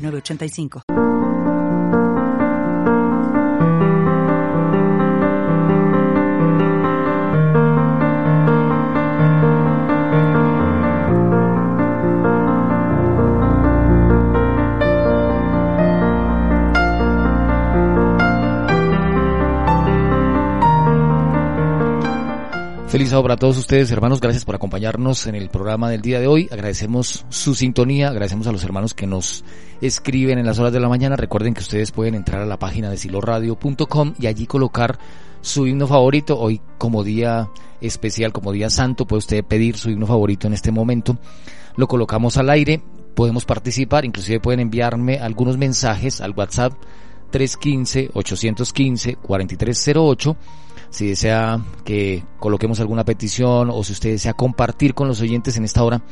985. Feliz sábado para todos ustedes, hermanos. Gracias por acompañarnos en el programa del día de hoy. Agradecemos su sintonía, agradecemos a los hermanos que nos escriben en las horas de la mañana. Recuerden que ustedes pueden entrar a la página de siloradio.com y allí colocar su himno favorito. Hoy, como día especial, como día santo, puede usted pedir su himno favorito en este momento. Lo colocamos al aire, podemos participar, inclusive pueden enviarme algunos mensajes al WhatsApp 315-815-4308 si desea que coloquemos alguna petición o si usted desea compartir con los oyentes en esta hora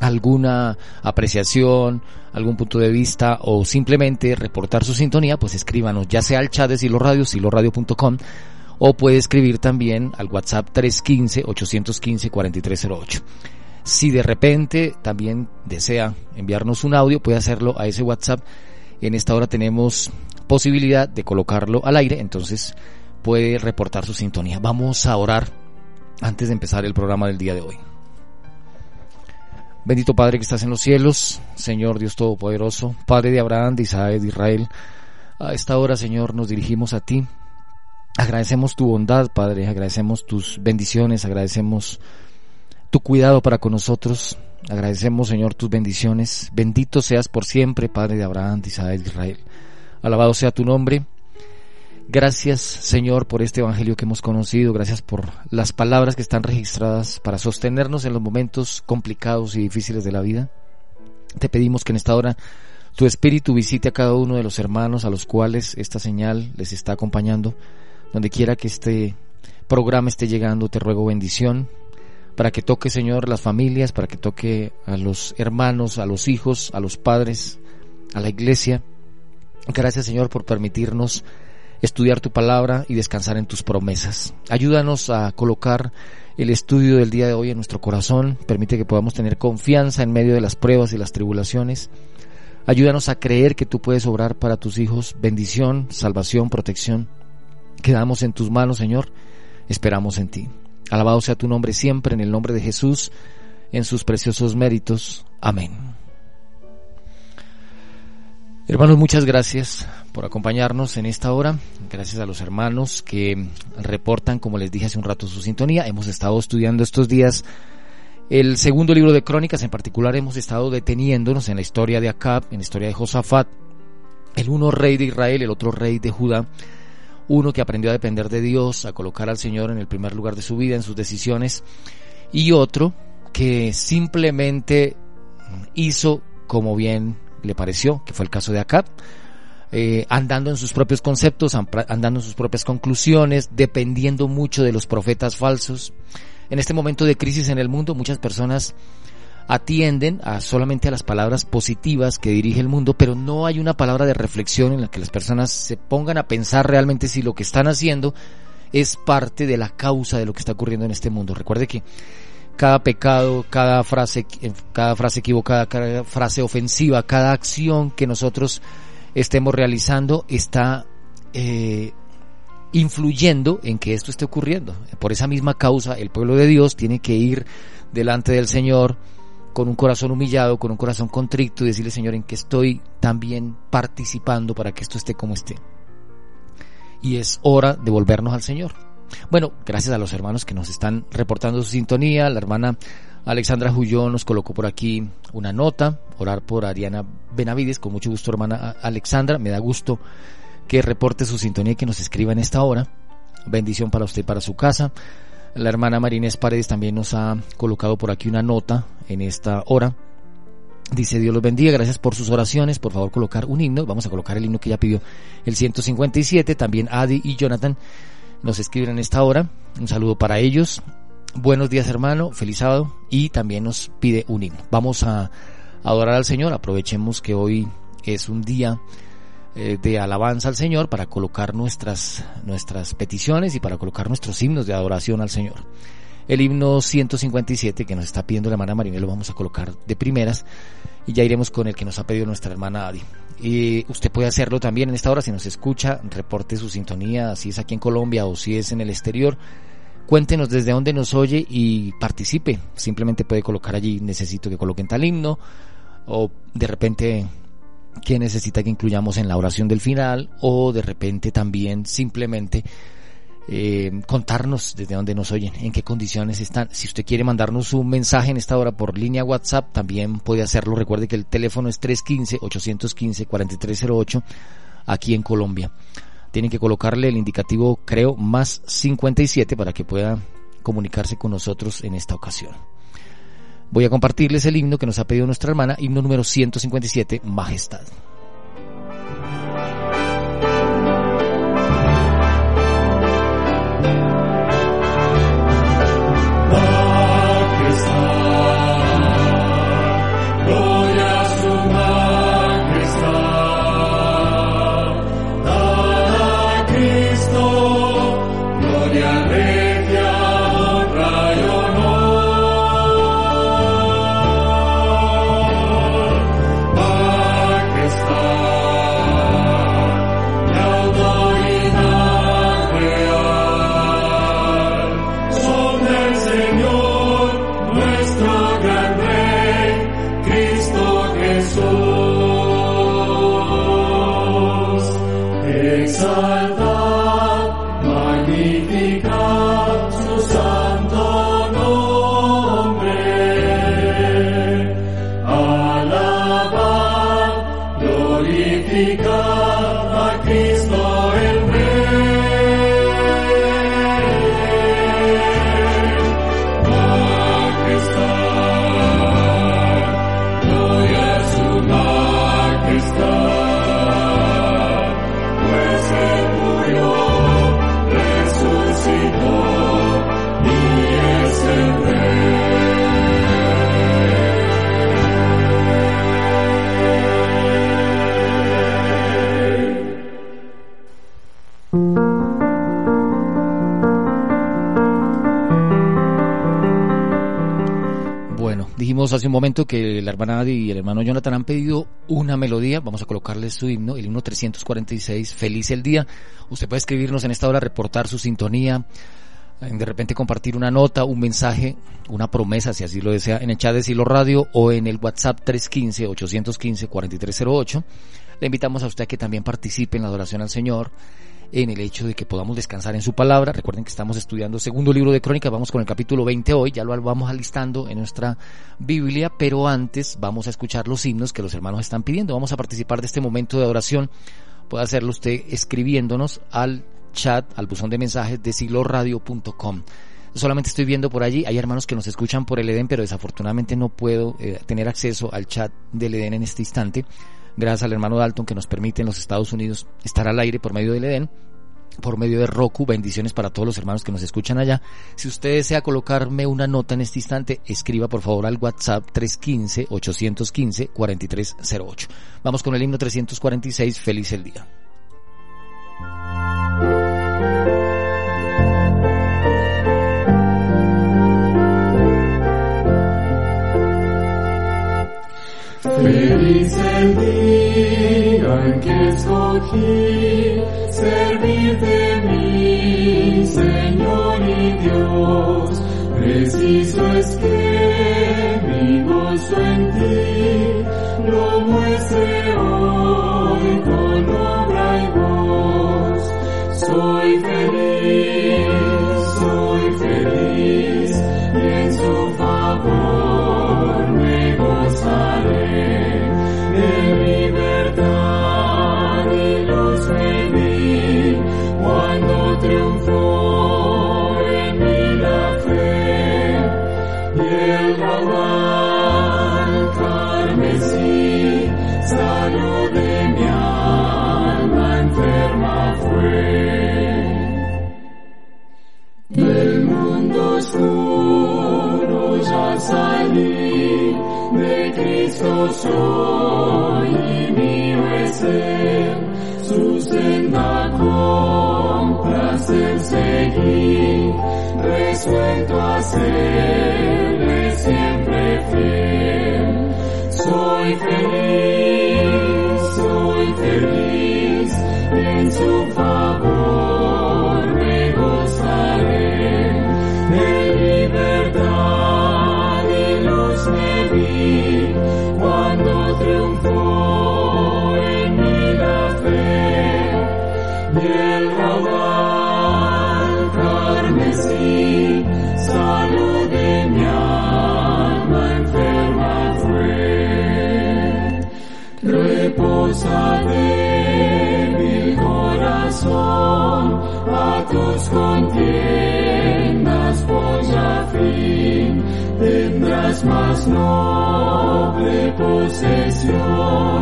alguna apreciación, algún punto de vista o simplemente reportar su sintonía, pues escríbanos ya sea al chat de Silo Radio, siloradio.com o puede escribir también al WhatsApp 315-815-4308. Si de repente también desea enviarnos un audio, puede hacerlo a ese WhatsApp. En esta hora tenemos posibilidad de colocarlo al aire, entonces puede reportar su sintonía. Vamos a orar antes de empezar el programa del día de hoy. Bendito Padre que estás en los cielos, Señor Dios Todopoderoso, Padre de Abraham, de Isaac, de Israel. A esta hora, Señor, nos dirigimos a ti. Agradecemos tu bondad, Padre, agradecemos tus bendiciones, agradecemos tu cuidado para con nosotros. Agradecemos, Señor, tus bendiciones. Bendito seas por siempre, Padre de Abraham, de Isaac, de Israel. Alabado sea tu nombre. Gracias, Señor, por este Evangelio que hemos conocido. Gracias por las palabras que están registradas para sostenernos en los momentos complicados y difíciles de la vida. Te pedimos que en esta hora tu Espíritu visite a cada uno de los hermanos a los cuales esta señal les está acompañando. Donde quiera que este programa esté llegando, te ruego bendición para que toque, Señor, las familias, para que toque a los hermanos, a los hijos, a los padres, a la iglesia. Gracias, Señor, por permitirnos estudiar tu palabra y descansar en tus promesas. Ayúdanos a colocar el estudio del día de hoy en nuestro corazón, permite que podamos tener confianza en medio de las pruebas y las tribulaciones. Ayúdanos a creer que tú puedes obrar para tus hijos bendición, salvación, protección. Quedamos en tus manos, Señor, esperamos en ti. Alabado sea tu nombre siempre, en el nombre de Jesús, en sus preciosos méritos. Amén. Hermanos, muchas gracias por acompañarnos en esta hora. Gracias a los hermanos que reportan, como les dije hace un rato, su sintonía. Hemos estado estudiando estos días el segundo libro de Crónicas. En particular, hemos estado deteniéndonos en la historia de Acab, en la historia de Josafat, el uno rey de Israel, el otro rey de Judá. Uno que aprendió a depender de Dios, a colocar al Señor en el primer lugar de su vida, en sus decisiones. Y otro que simplemente hizo como bien le pareció, que fue el caso de Acab, eh, andando en sus propios conceptos, andando en sus propias conclusiones, dependiendo mucho de los profetas falsos. En este momento de crisis en el mundo, muchas personas atienden a solamente a las palabras positivas que dirige el mundo, pero no hay una palabra de reflexión en la que las personas se pongan a pensar realmente si lo que están haciendo es parte de la causa de lo que está ocurriendo en este mundo. Recuerde que cada pecado, cada frase, cada frase equivocada, cada frase ofensiva, cada acción que nosotros estemos realizando está eh, influyendo en que esto esté ocurriendo. Por esa misma causa, el pueblo de Dios tiene que ir delante del Señor con un corazón humillado, con un corazón contrito y decirle, Señor, en que estoy también participando para que esto esté como esté. Y es hora de volvernos al Señor. Bueno, gracias a los hermanos que nos están reportando su sintonía. La hermana Alexandra Jullón nos colocó por aquí una nota, orar por Ariana Benavides. Con mucho gusto, hermana Alexandra. Me da gusto que reporte su sintonía y que nos escriba en esta hora. Bendición para usted y para su casa. La hermana Marinés Paredes también nos ha colocado por aquí una nota en esta hora. Dice Dios los bendiga, gracias por sus oraciones. Por favor, colocar un himno. Vamos a colocar el himno que ya pidió el 157. También Adi y Jonathan nos escriben en esta hora. Un saludo para ellos. Buenos días, hermano. Feliz sábado. Y también nos pide un himno. Vamos a adorar al Señor. Aprovechemos que hoy es un día eh, de alabanza al Señor para colocar nuestras, nuestras peticiones y para colocar nuestros himnos de adoración al Señor el himno 157 que nos está pidiendo la hermana Marinela lo vamos a colocar de primeras y ya iremos con el que nos ha pedido nuestra hermana Adi. Y usted puede hacerlo también en esta hora si nos escucha, reporte su sintonía, si es aquí en Colombia o si es en el exterior. Cuéntenos desde dónde nos oye y participe. Simplemente puede colocar allí, necesito que coloquen tal himno o de repente que necesita que incluyamos en la oración del final o de repente también simplemente eh, contarnos desde dónde nos oyen, en qué condiciones están. Si usted quiere mandarnos un mensaje en esta hora por línea WhatsApp, también puede hacerlo. Recuerde que el teléfono es 315-815-4308 aquí en Colombia. Tienen que colocarle el indicativo, creo, más 57 para que pueda comunicarse con nosotros en esta ocasión. Voy a compartirles el himno que nos ha pedido nuestra hermana, himno número 157, Majestad. Hace un momento que la hermana Adi y el hermano Jonathan han pedido una melodía. Vamos a colocarles su himno, el himno 346, Feliz el Día. Usted puede escribirnos en esta hora, reportar su sintonía, de repente compartir una nota, un mensaje, una promesa, si así lo desea, en el chat de Silo Radio o en el WhatsApp 315-815-4308. Le invitamos a usted a que también participe en la adoración al Señor en el hecho de que podamos descansar en su palabra. Recuerden que estamos estudiando segundo libro de Crónicas, vamos con el capítulo 20 hoy, ya lo vamos alistando en nuestra Biblia, pero antes vamos a escuchar los himnos que los hermanos están pidiendo. Vamos a participar de este momento de adoración. Puede hacerlo usted escribiéndonos al chat, al buzón de mensajes de siloradio.com solamente estoy viendo por allí, hay hermanos que nos escuchan por el Edén, pero desafortunadamente no puedo eh, tener acceso al chat del Edén en este instante gracias al hermano Dalton que nos permite en los Estados Unidos estar al aire por medio del Edén por medio de Roku. Bendiciones para todos los hermanos que nos escuchan allá. Si usted desea colocarme una nota en este instante, escriba por favor al WhatsApp 315-815-4308. Vamos con el himno 346, Feliz el día. Feliz el día en que escogí servirte mi Señor y Dios. Preciso es que mi gozo en ti salir de Cristo soy y mío es Él, su senda con placer seguir, resuelto a serle siempre fiel. Soy feliz, soy feliz en su tus contiendas polla fin. Tendrás más noble posesión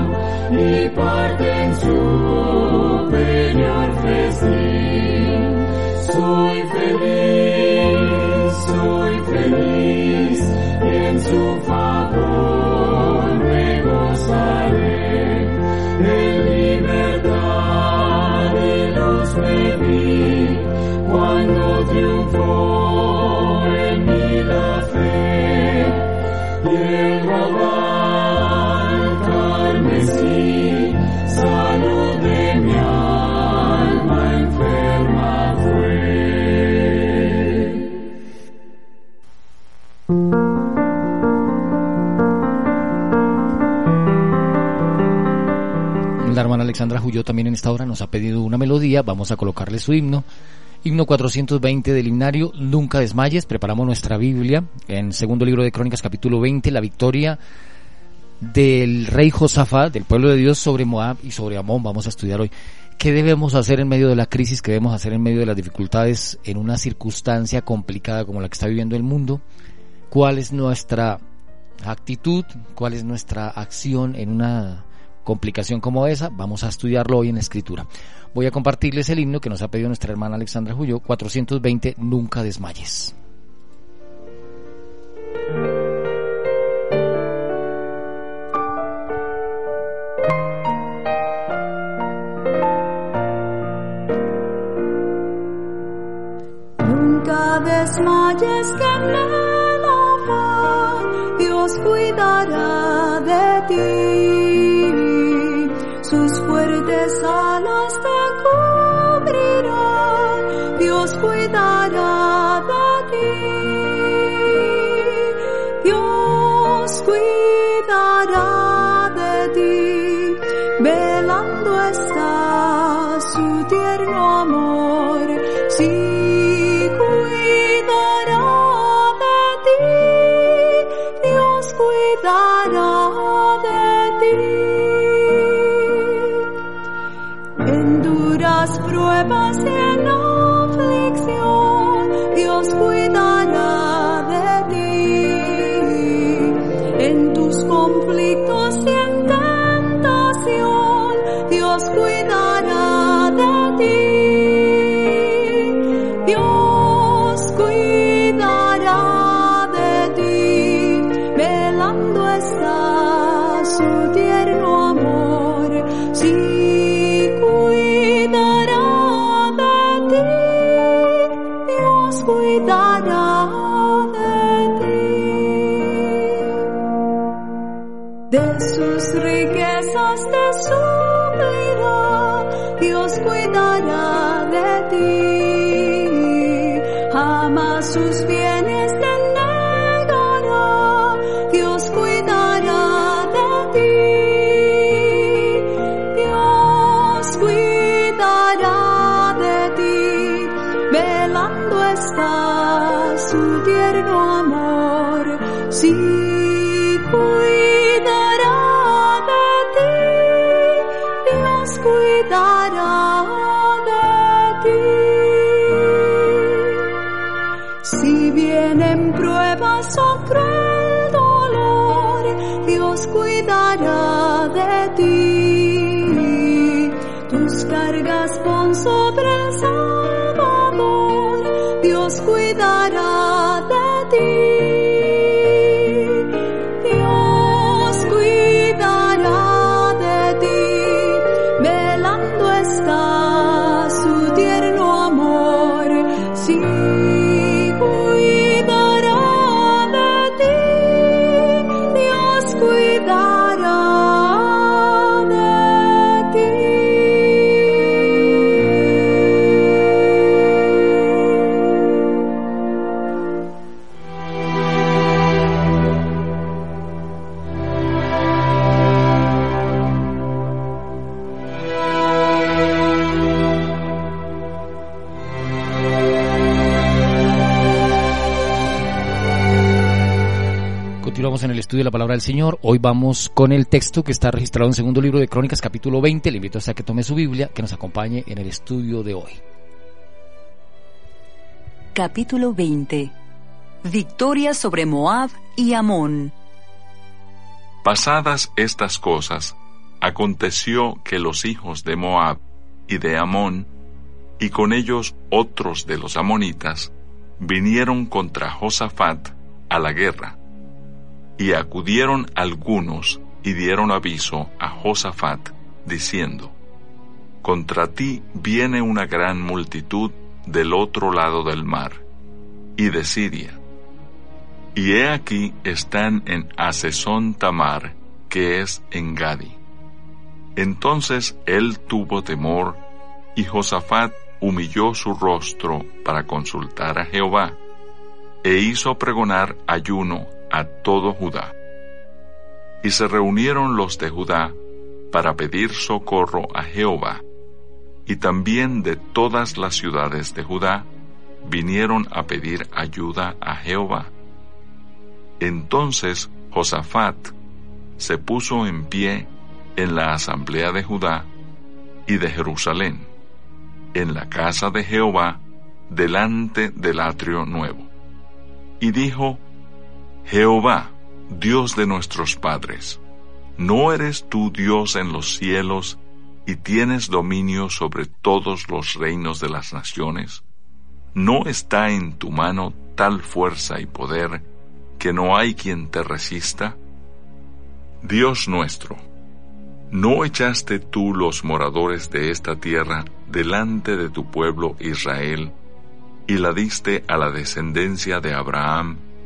y parte en superior festín. Soy feliz soy feliz en su favor me gozaré. De libertad me vi cuando la y hermana Alexandra Julio también en esta hora nos ha pedido una melodía, vamos a colocarle su himno. Himno 420 del himnario, Nunca desmayes, preparamos nuestra Biblia en segundo libro de Crónicas capítulo 20, la victoria del rey Josafat, del pueblo de Dios sobre Moab y sobre Amón, vamos a estudiar hoy. ¿Qué debemos hacer en medio de la crisis? ¿Qué debemos hacer en medio de las dificultades en una circunstancia complicada como la que está viviendo el mundo? ¿Cuál es nuestra actitud? ¿Cuál es nuestra acción en una complicación como esa? Vamos a estudiarlo hoy en la escritura. Voy a compartirles el himno que nos ha pedido nuestra hermana Alexandra Julio, 420, Nunca desmayes. Nunca desmayes que el afán Dios cuidará de ti. Fuertes te cubrirán. Dios cuidará de ti. Dios cuidará de ti. Velando está cuidará de ti, velando está su tierno palabra del Señor. Hoy vamos con el texto que está registrado en el segundo libro de Crónicas, capítulo 20. Le invito a que tome su Biblia, que nos acompañe en el estudio de hoy. Capítulo 20. Victoria sobre Moab y Amón. Pasadas estas cosas, aconteció que los hijos de Moab y de Amón, y con ellos otros de los amonitas, vinieron contra Josafat a la guerra. Y acudieron algunos y dieron aviso a Josafat, diciendo, Contra ti viene una gran multitud del otro lado del mar, y de Siria. Y he aquí están en Asesón Tamar, que es en Gadi. Entonces él tuvo temor, y Josafat humilló su rostro para consultar a Jehová, e hizo pregonar ayuno a todo Judá. Y se reunieron los de Judá para pedir socorro a Jehová, y también de todas las ciudades de Judá vinieron a pedir ayuda a Jehová. Entonces Josafat se puso en pie en la asamblea de Judá y de Jerusalén, en la casa de Jehová, delante del atrio nuevo y dijo, Jehová, Dios de nuestros padres, ¿no eres tú Dios en los cielos y tienes dominio sobre todos los reinos de las naciones? ¿No está en tu mano tal fuerza y poder que no hay quien te resista? Dios nuestro, ¿no echaste tú los moradores de esta tierra delante de tu pueblo Israel y la diste a la descendencia de Abraham,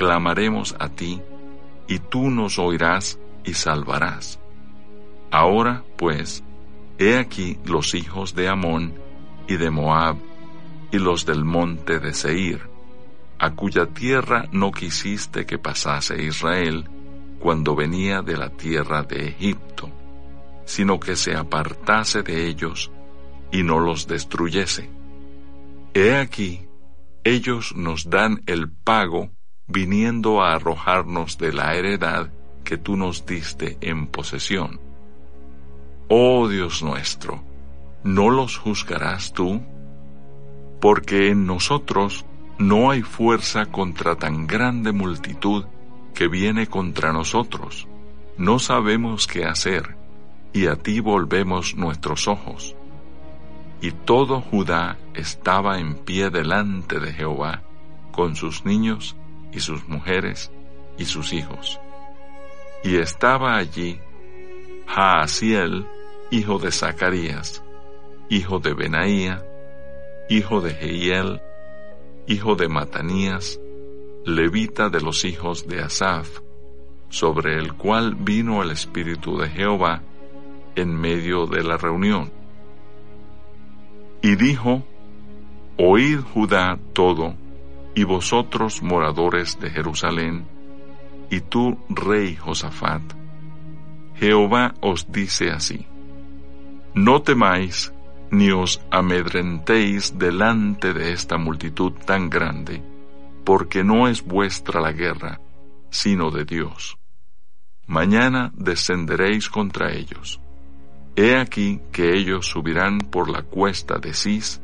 clamaremos a ti, y tú nos oirás y salvarás. Ahora, pues, he aquí los hijos de Amón y de Moab, y los del monte de Seir, a cuya tierra no quisiste que pasase Israel cuando venía de la tierra de Egipto, sino que se apartase de ellos y no los destruyese. He aquí ellos nos dan el pago viniendo a arrojarnos de la heredad que tú nos diste en posesión. Oh Dios nuestro, ¿no los juzgarás tú? Porque en nosotros no hay fuerza contra tan grande multitud que viene contra nosotros. No sabemos qué hacer, y a ti volvemos nuestros ojos y todo Judá estaba en pie delante de Jehová, con sus niños y sus mujeres y sus hijos. Y estaba allí Jaasiel, hijo de Zacarías, hijo de Benaía, hijo de Jehiel, hijo de Matanías, levita de los hijos de Asaf, sobre el cual vino el Espíritu de Jehová en medio de la reunión y dijo, Oíd Judá todo, y vosotros moradores de Jerusalén, y tú, rey Josafat, Jehová os dice así, No temáis ni os amedrentéis delante de esta multitud tan grande, porque no es vuestra la guerra, sino de Dios. Mañana descenderéis contra ellos He aquí que ellos subirán por la cuesta de Cis,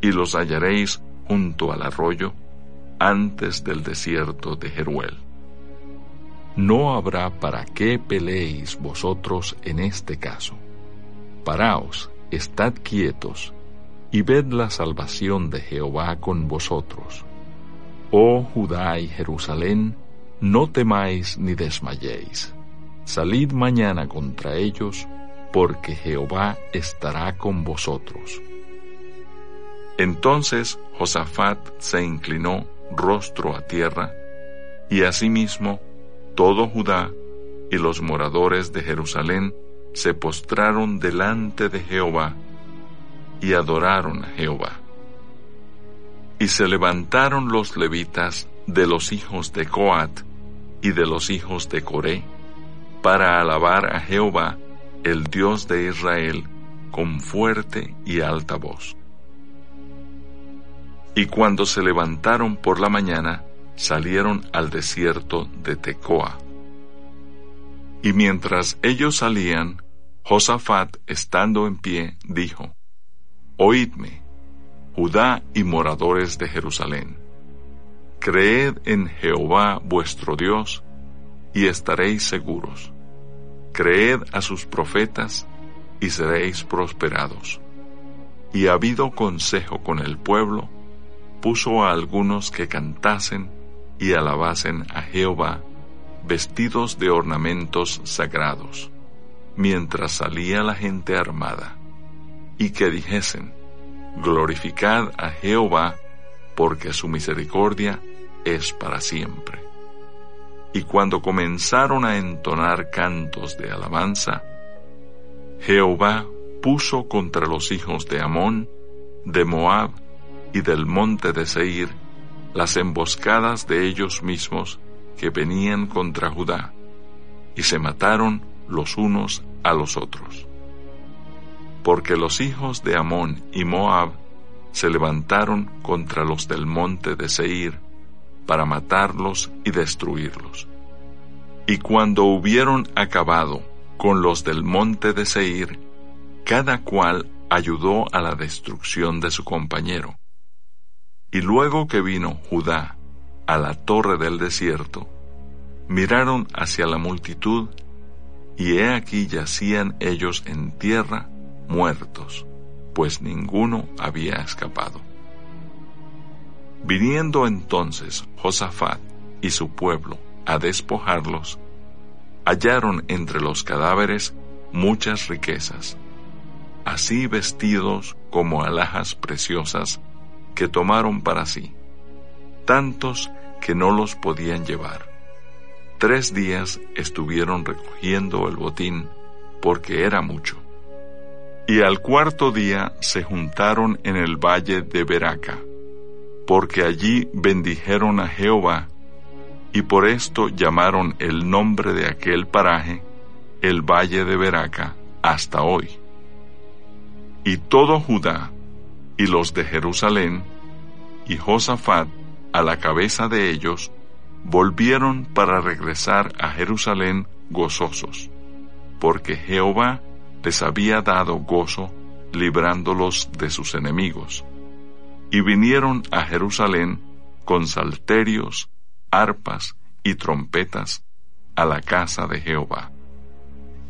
y los hallaréis junto al arroyo, antes del desierto de Jeruel. No habrá para qué peleéis vosotros en este caso. Paraos, estad quietos, y ved la salvación de Jehová con vosotros. Oh Judá y Jerusalén, no temáis ni desmayéis. Salid mañana contra ellos, porque Jehová estará con vosotros. Entonces Josafat se inclinó rostro a tierra, y asimismo todo Judá y los moradores de Jerusalén se postraron delante de Jehová y adoraron a Jehová. Y se levantaron los levitas de los hijos de Coat y de los hijos de Coré para alabar a Jehová, el Dios de Israel, con fuerte y alta voz. Y cuando se levantaron por la mañana, salieron al desierto de Tecoa. Y mientras ellos salían, Josafat, estando en pie, dijo, Oídme, Judá y moradores de Jerusalén, creed en Jehová vuestro Dios, y estaréis seguros. Creed a sus profetas, y seréis prosperados. Y habido consejo con el pueblo, puso a algunos que cantasen y alabasen a Jehová, vestidos de ornamentos sagrados, mientras salía la gente armada, y que dijesen, Glorificad a Jehová, porque su misericordia es para siempre. Y cuando comenzaron a entonar cantos de alabanza, Jehová puso contra los hijos de Amón, de Moab y del monte de Seir las emboscadas de ellos mismos que venían contra Judá, y se mataron los unos a los otros. Porque los hijos de Amón y Moab se levantaron contra los del monte de Seir para matarlos y destruirlos. Y cuando hubieron acabado con los del monte de Seir, cada cual ayudó a la destrucción de su compañero. Y luego que vino Judá a la torre del desierto, miraron hacia la multitud, y he aquí yacían ellos en tierra muertos, pues ninguno había escapado. Viniendo entonces Josafat y su pueblo a despojarlos, hallaron entre los cadáveres muchas riquezas, así vestidos como alhajas preciosas que tomaron para sí, tantos que no los podían llevar. Tres días estuvieron recogiendo el botín porque era mucho. Y al cuarto día se juntaron en el valle de Beraca, porque allí bendijeron a Jehová y por esto llamaron el nombre de aquel paraje el Valle de Beraca hasta hoy. Y todo Judá y los de Jerusalén y Josafat a la cabeza de ellos volvieron para regresar a Jerusalén gozosos, porque Jehová les había dado gozo librándolos de sus enemigos. Y vinieron a Jerusalén con salterios, arpas y trompetas a la casa de Jehová.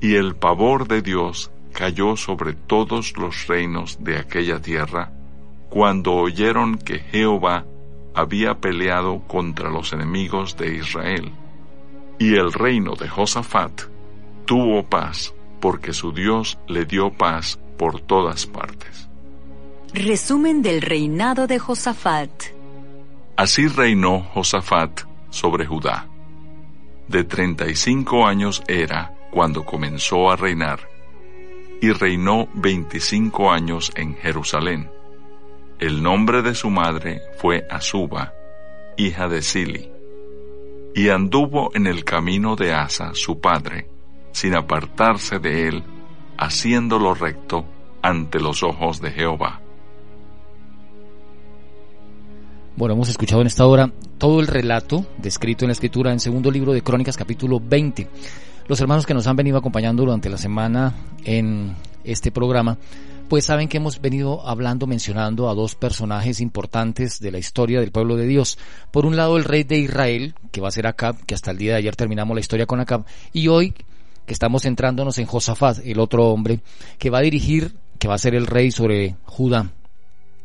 Y el pavor de Dios cayó sobre todos los reinos de aquella tierra cuando oyeron que Jehová había peleado contra los enemigos de Israel. Y el reino de Josafat tuvo paz porque su Dios le dio paz por todas partes. Resumen del reinado de Josafat. Así reinó Josafat sobre Judá. De treinta y cinco años era cuando comenzó a reinar, y reinó veinticinco años en Jerusalén. El nombre de su madre fue Azuba, hija de Sili, y anduvo en el camino de Asa, su padre, sin apartarse de él, haciendo lo recto ante los ojos de Jehová. Bueno, hemos escuchado en esta hora todo el relato descrito en la escritura en segundo libro de Crónicas capítulo 20. Los hermanos que nos han venido acompañando durante la semana en este programa, pues saben que hemos venido hablando, mencionando a dos personajes importantes de la historia del pueblo de Dios. Por un lado, el rey de Israel, que va a ser Acab, que hasta el día de ayer terminamos la historia con Acab, y hoy que estamos centrándonos en Josafat, el otro hombre, que va a dirigir, que va a ser el rey sobre Judá.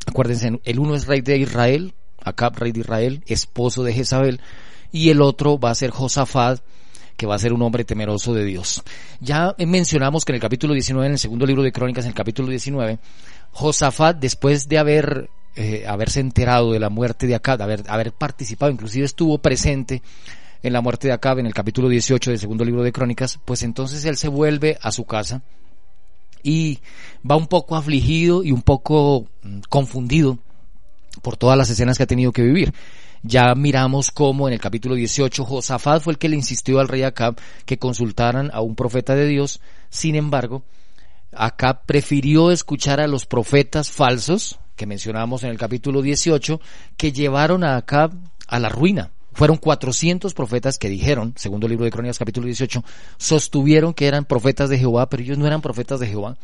Acuérdense, el uno es rey de Israel, Acab, rey de Israel, esposo de Jezabel, y el otro va a ser Josafat, que va a ser un hombre temeroso de Dios. Ya mencionamos que en el capítulo 19, en el segundo libro de Crónicas, en el capítulo 19, Josafat, después de haber eh, haberse enterado de la muerte de Acab, haber, haber participado, inclusive estuvo presente en la muerte de Acab en el capítulo 18 del segundo libro de Crónicas, pues entonces él se vuelve a su casa y va un poco afligido y un poco mm, confundido por todas las escenas que ha tenido que vivir. Ya miramos cómo en el capítulo 18 Josafat fue el que le insistió al rey Acab que consultaran a un profeta de Dios. Sin embargo, Acab prefirió escuchar a los profetas falsos que mencionamos en el capítulo 18 que llevaron a Acab a la ruina. Fueron 400 profetas que dijeron, segundo libro de Crónicas capítulo 18, sostuvieron que eran profetas de Jehová, pero ellos no eran profetas de Jehová.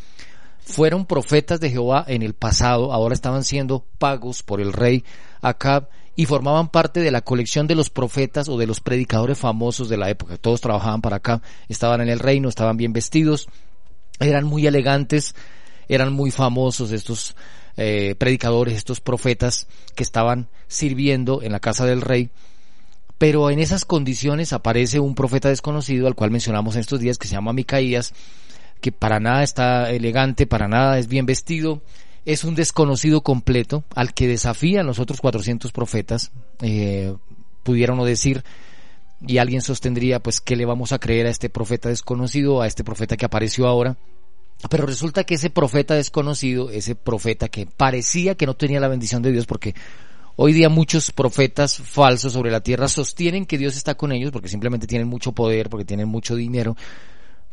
Fueron profetas de Jehová en el pasado, ahora estaban siendo pagos por el rey Acab y formaban parte de la colección de los profetas o de los predicadores famosos de la época. Todos trabajaban para acá, estaban en el reino, estaban bien vestidos, eran muy elegantes, eran muy famosos estos eh, predicadores, estos profetas que estaban sirviendo en la casa del rey. Pero en esas condiciones aparece un profeta desconocido al cual mencionamos en estos días que se llama Micaías, que para nada está elegante, para nada es bien vestido, es un desconocido completo al que desafían los otros 400 profetas, eh, pudiera uno decir, y alguien sostendría, pues, ¿qué le vamos a creer a este profeta desconocido, a este profeta que apareció ahora? Pero resulta que ese profeta desconocido, ese profeta que parecía que no tenía la bendición de Dios, porque hoy día muchos profetas falsos sobre la tierra sostienen que Dios está con ellos porque simplemente tienen mucho poder, porque tienen mucho dinero,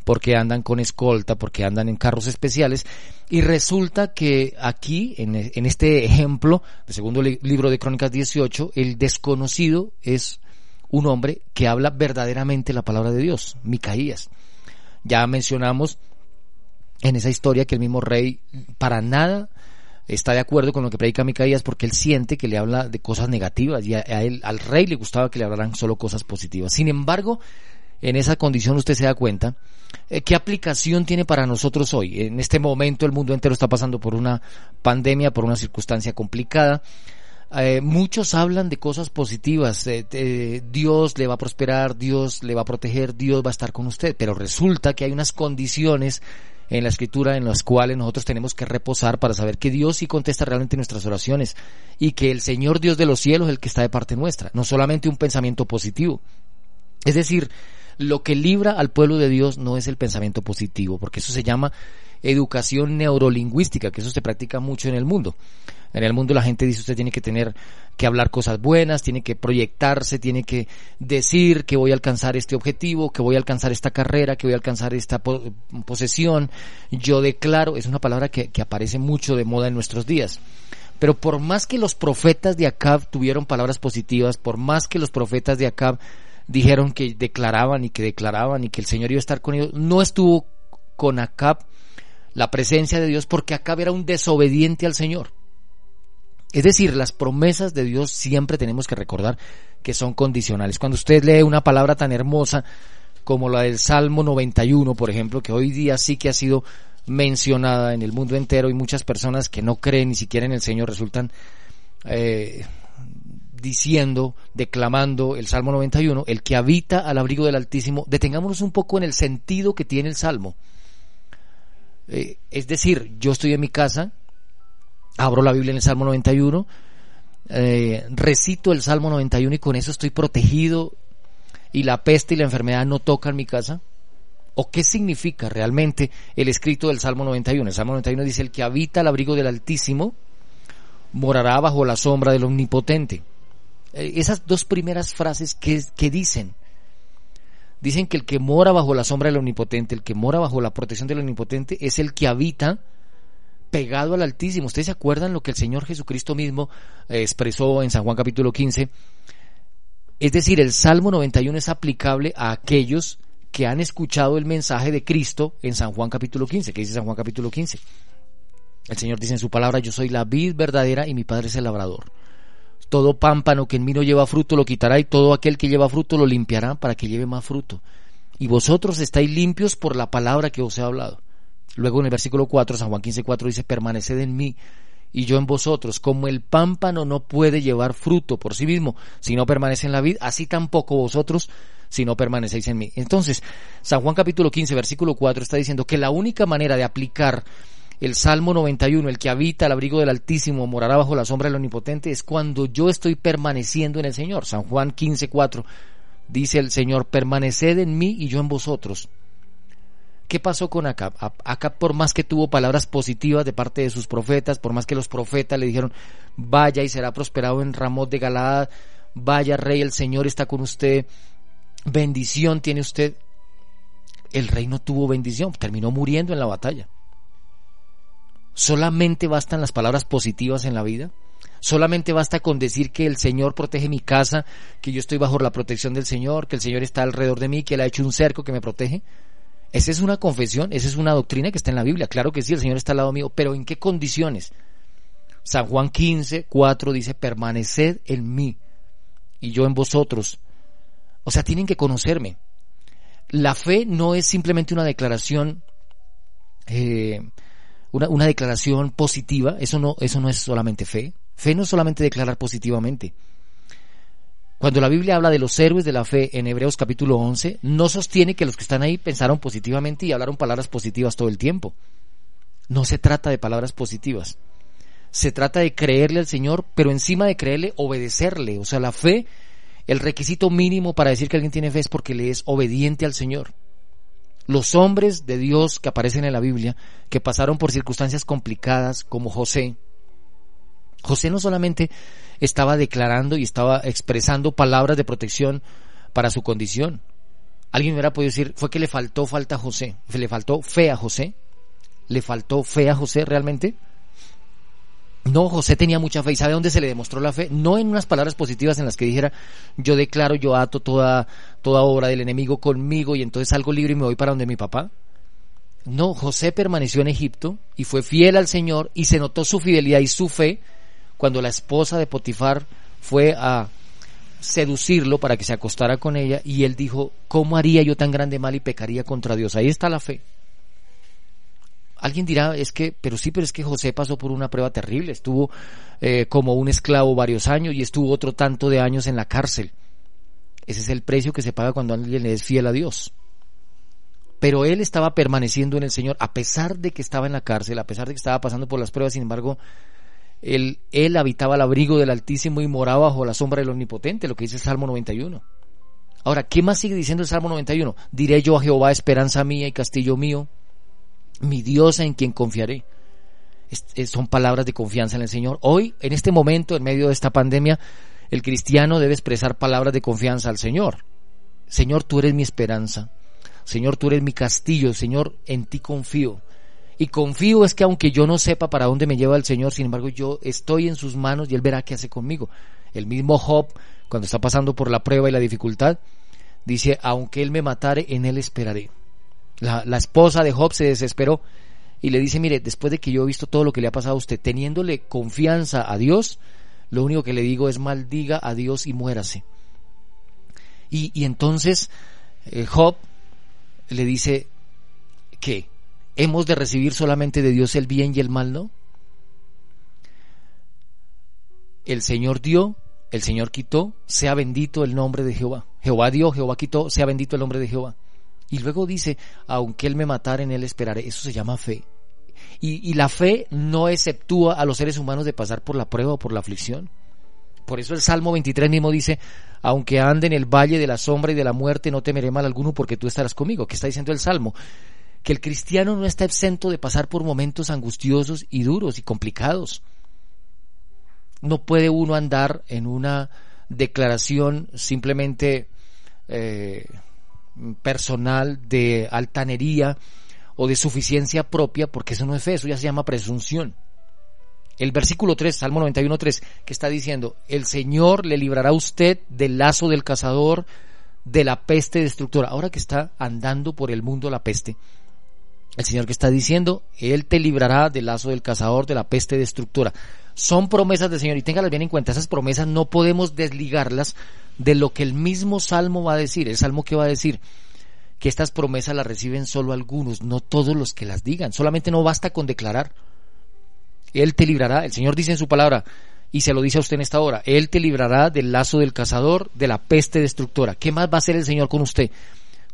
porque andan con escolta, porque andan en carros especiales. Y resulta que aquí, en, este ejemplo del segundo libro de Crónicas 18, el desconocido es un hombre que habla verdaderamente la palabra de Dios, Micaías. Ya mencionamos en esa historia que el mismo rey para nada está de acuerdo con lo que predica Micaías porque él siente que le habla de cosas negativas y a, él, al rey le gustaba que le hablaran solo cosas positivas. Sin embargo, en esa condición usted se da cuenta, eh, ¿qué aplicación tiene para nosotros hoy? En este momento el mundo entero está pasando por una pandemia, por una circunstancia complicada. Eh, muchos hablan de cosas positivas, Dios le va a prosperar, Dios le va a proteger, Dios va a estar con usted, pero resulta que hay unas condiciones en la escritura en las cuales nosotros tenemos que reposar para saber que Dios sí contesta realmente nuestras oraciones y que el Señor Dios de los cielos es el que está de parte nuestra, no solamente un pensamiento positivo. Es decir, lo que libra al pueblo de Dios no es el pensamiento positivo, porque eso se llama educación neurolingüística, que eso se practica mucho en el mundo. En el mundo la gente dice usted tiene que tener que hablar cosas buenas, tiene que proyectarse, tiene que decir que voy a alcanzar este objetivo, que voy a alcanzar esta carrera, que voy a alcanzar esta posesión. Yo declaro, es una palabra que, que aparece mucho de moda en nuestros días. Pero por más que los profetas de Acab tuvieron palabras positivas, por más que los profetas de Acab dijeron que declaraban y que declaraban y que el Señor iba a estar con ellos, no estuvo con Acab la presencia de Dios porque Acab era un desobediente al Señor. Es decir, las promesas de Dios siempre tenemos que recordar que son condicionales. Cuando usted lee una palabra tan hermosa como la del Salmo 91, por ejemplo, que hoy día sí que ha sido mencionada en el mundo entero y muchas personas que no creen ni siquiera en el Señor resultan eh, diciendo, declamando el Salmo 91, el que habita al abrigo del Altísimo, detengámonos un poco en el sentido que tiene el Salmo. Eh, es decir, yo estoy en mi casa, abro la Biblia en el Salmo 91, eh, recito el Salmo 91 y con eso estoy protegido y la peste y la enfermedad no tocan mi casa. ¿O qué significa realmente el escrito del Salmo 91? El Salmo 91 dice, el que habita al abrigo del Altísimo morará bajo la sombra del Omnipotente. Eh, esas dos primeras frases que, que dicen, dicen que el que mora bajo la sombra del Omnipotente, el que mora bajo la protección del Omnipotente, es el que habita pegado al Altísimo. ¿Ustedes se acuerdan lo que el Señor Jesucristo mismo eh, expresó en San Juan capítulo 15? Es decir, el Salmo 91 es aplicable a aquellos que han escuchado el mensaje de Cristo en San Juan capítulo 15. ¿Qué dice San Juan capítulo 15? El Señor dice en su palabra, yo soy la vid verdadera y mi Padre es el labrador. Todo pámpano que en mí no lleva fruto lo quitará y todo aquel que lleva fruto lo limpiará para que lleve más fruto. Y vosotros estáis limpios por la palabra que os he hablado. Luego en el versículo 4, San Juan 15, 4 dice, permaneced en mí y yo en vosotros. Como el pámpano no puede llevar fruto por sí mismo si no permanece en la vid, así tampoco vosotros si no permanecéis en mí. Entonces, San Juan capítulo 15, versículo 4 está diciendo que la única manera de aplicar el Salmo 91, el que habita al abrigo del Altísimo morará bajo la sombra del Omnipotente, es cuando yo estoy permaneciendo en el Señor. San Juan 15, 4 dice el Señor, permaneced en mí y yo en vosotros. ¿Qué pasó con Acab? Acab por más que tuvo palabras positivas de parte de sus profetas, por más que los profetas le dijeron, vaya y será prosperado en Ramot de Galaad, vaya rey, el Señor está con usted, bendición tiene usted. El rey no tuvo bendición, terminó muriendo en la batalla. ¿Solamente bastan las palabras positivas en la vida? Solamente basta con decir que el Señor protege mi casa, que yo estoy bajo la protección del Señor, que el Señor está alrededor de mí, que Él ha hecho un cerco que me protege. Esa es una confesión, esa es una doctrina que está en la Biblia. Claro que sí, el Señor está al lado mío, pero ¿en qué condiciones? San Juan 15, 4 dice, permaneced en mí y yo en vosotros. O sea, tienen que conocerme. La fe no es simplemente una declaración, eh, una, declaración positiva, eso no, eso no es solamente fe. Fe no es solamente declarar positivamente. Cuando la Biblia habla de los héroes de la fe en Hebreos capítulo 11, no sostiene que los que están ahí pensaron positivamente y hablaron palabras positivas todo el tiempo. No se trata de palabras positivas. Se trata de creerle al Señor, pero encima de creerle, obedecerle. O sea, la fe, el requisito mínimo para decir que alguien tiene fe es porque le es obediente al Señor. Los hombres de Dios que aparecen en la Biblia, que pasaron por circunstancias complicadas, como José, José no solamente estaba declarando y estaba expresando palabras de protección para su condición. Alguien hubiera podido decir, fue que le faltó falta a José, le faltó fe a José, le faltó fe a José realmente. No, José tenía mucha fe. ¿Y sabe dónde se le demostró la fe? No en unas palabras positivas en las que dijera, yo declaro, yo ato toda, toda obra del enemigo conmigo y entonces salgo libre y me voy para donde mi papá. No, José permaneció en Egipto y fue fiel al Señor y se notó su fidelidad y su fe cuando la esposa de Potifar fue a seducirlo para que se acostara con ella y él dijo, ¿cómo haría yo tan grande mal y pecaría contra Dios? Ahí está la fe. Alguien dirá, es que, pero sí, pero es que José pasó por una prueba terrible, estuvo eh, como un esclavo varios años y estuvo otro tanto de años en la cárcel. Ese es el precio que se paga cuando alguien le es fiel a Dios. Pero él estaba permaneciendo en el Señor, a pesar de que estaba en la cárcel, a pesar de que estaba pasando por las pruebas, sin embargo, él, él habitaba al abrigo del Altísimo y moraba bajo la sombra del Omnipotente, lo que dice el Salmo 91. Ahora, ¿qué más sigue diciendo el Salmo 91? Diré yo a Jehová, esperanza mía y castillo mío, mi Dios en quien confiaré. son palabras de confianza en el Señor. Hoy, en este momento, en medio de esta pandemia, el cristiano debe expresar palabras de confianza al Señor. Señor, tú eres mi esperanza. Señor, tú eres mi castillo. Señor, en ti confío. Y confío es que aunque yo no sepa para dónde me lleva el Señor, sin embargo yo estoy en sus manos y Él verá qué hace conmigo. El mismo Job, cuando está pasando por la prueba y la dificultad, dice, aunque Él me matare, en Él esperaré. La, la esposa de Job se desesperó y le dice, mire, después de que yo he visto todo lo que le ha pasado a usted, teniéndole confianza a Dios, lo único que le digo es maldiga a Dios y muérase. Y, y entonces eh, Job le dice, ¿qué? ¿Hemos de recibir solamente de Dios el bien y el mal no? El Señor dio, el Señor quitó, sea bendito el nombre de Jehová. Jehová dio, Jehová quitó, sea bendito el nombre de Jehová. Y luego dice, aunque Él me matara, en Él esperaré. Eso se llama fe. Y, y, la fe no exceptúa a los seres humanos de pasar por la prueba o por la aflicción. Por eso el Salmo 23 mismo dice, aunque ande en el valle de la sombra y de la muerte, no temeré mal alguno porque tú estarás conmigo. ¿Qué está diciendo el Salmo? que el cristiano no está exento de pasar por momentos angustiosos y duros y complicados. No puede uno andar en una declaración simplemente eh, personal de altanería o de suficiencia propia, porque eso no es fe, eso ya se llama presunción. El versículo 3, Salmo 91, 3, que está diciendo, el Señor le librará a usted del lazo del cazador, de la peste destructora. Ahora que está andando por el mundo la peste, el Señor que está diciendo, Él te librará del lazo del cazador, de la peste destructora. Son promesas del Señor y téngalas bien en cuenta, esas promesas no podemos desligarlas de lo que el mismo Salmo va a decir. El Salmo que va a decir que estas promesas las reciben solo algunos, no todos los que las digan. Solamente no basta con declarar. Él te librará, el Señor dice en su palabra, y se lo dice a usted en esta hora, Él te librará del lazo del cazador, de la peste destructora. ¿Qué más va a hacer el Señor con usted?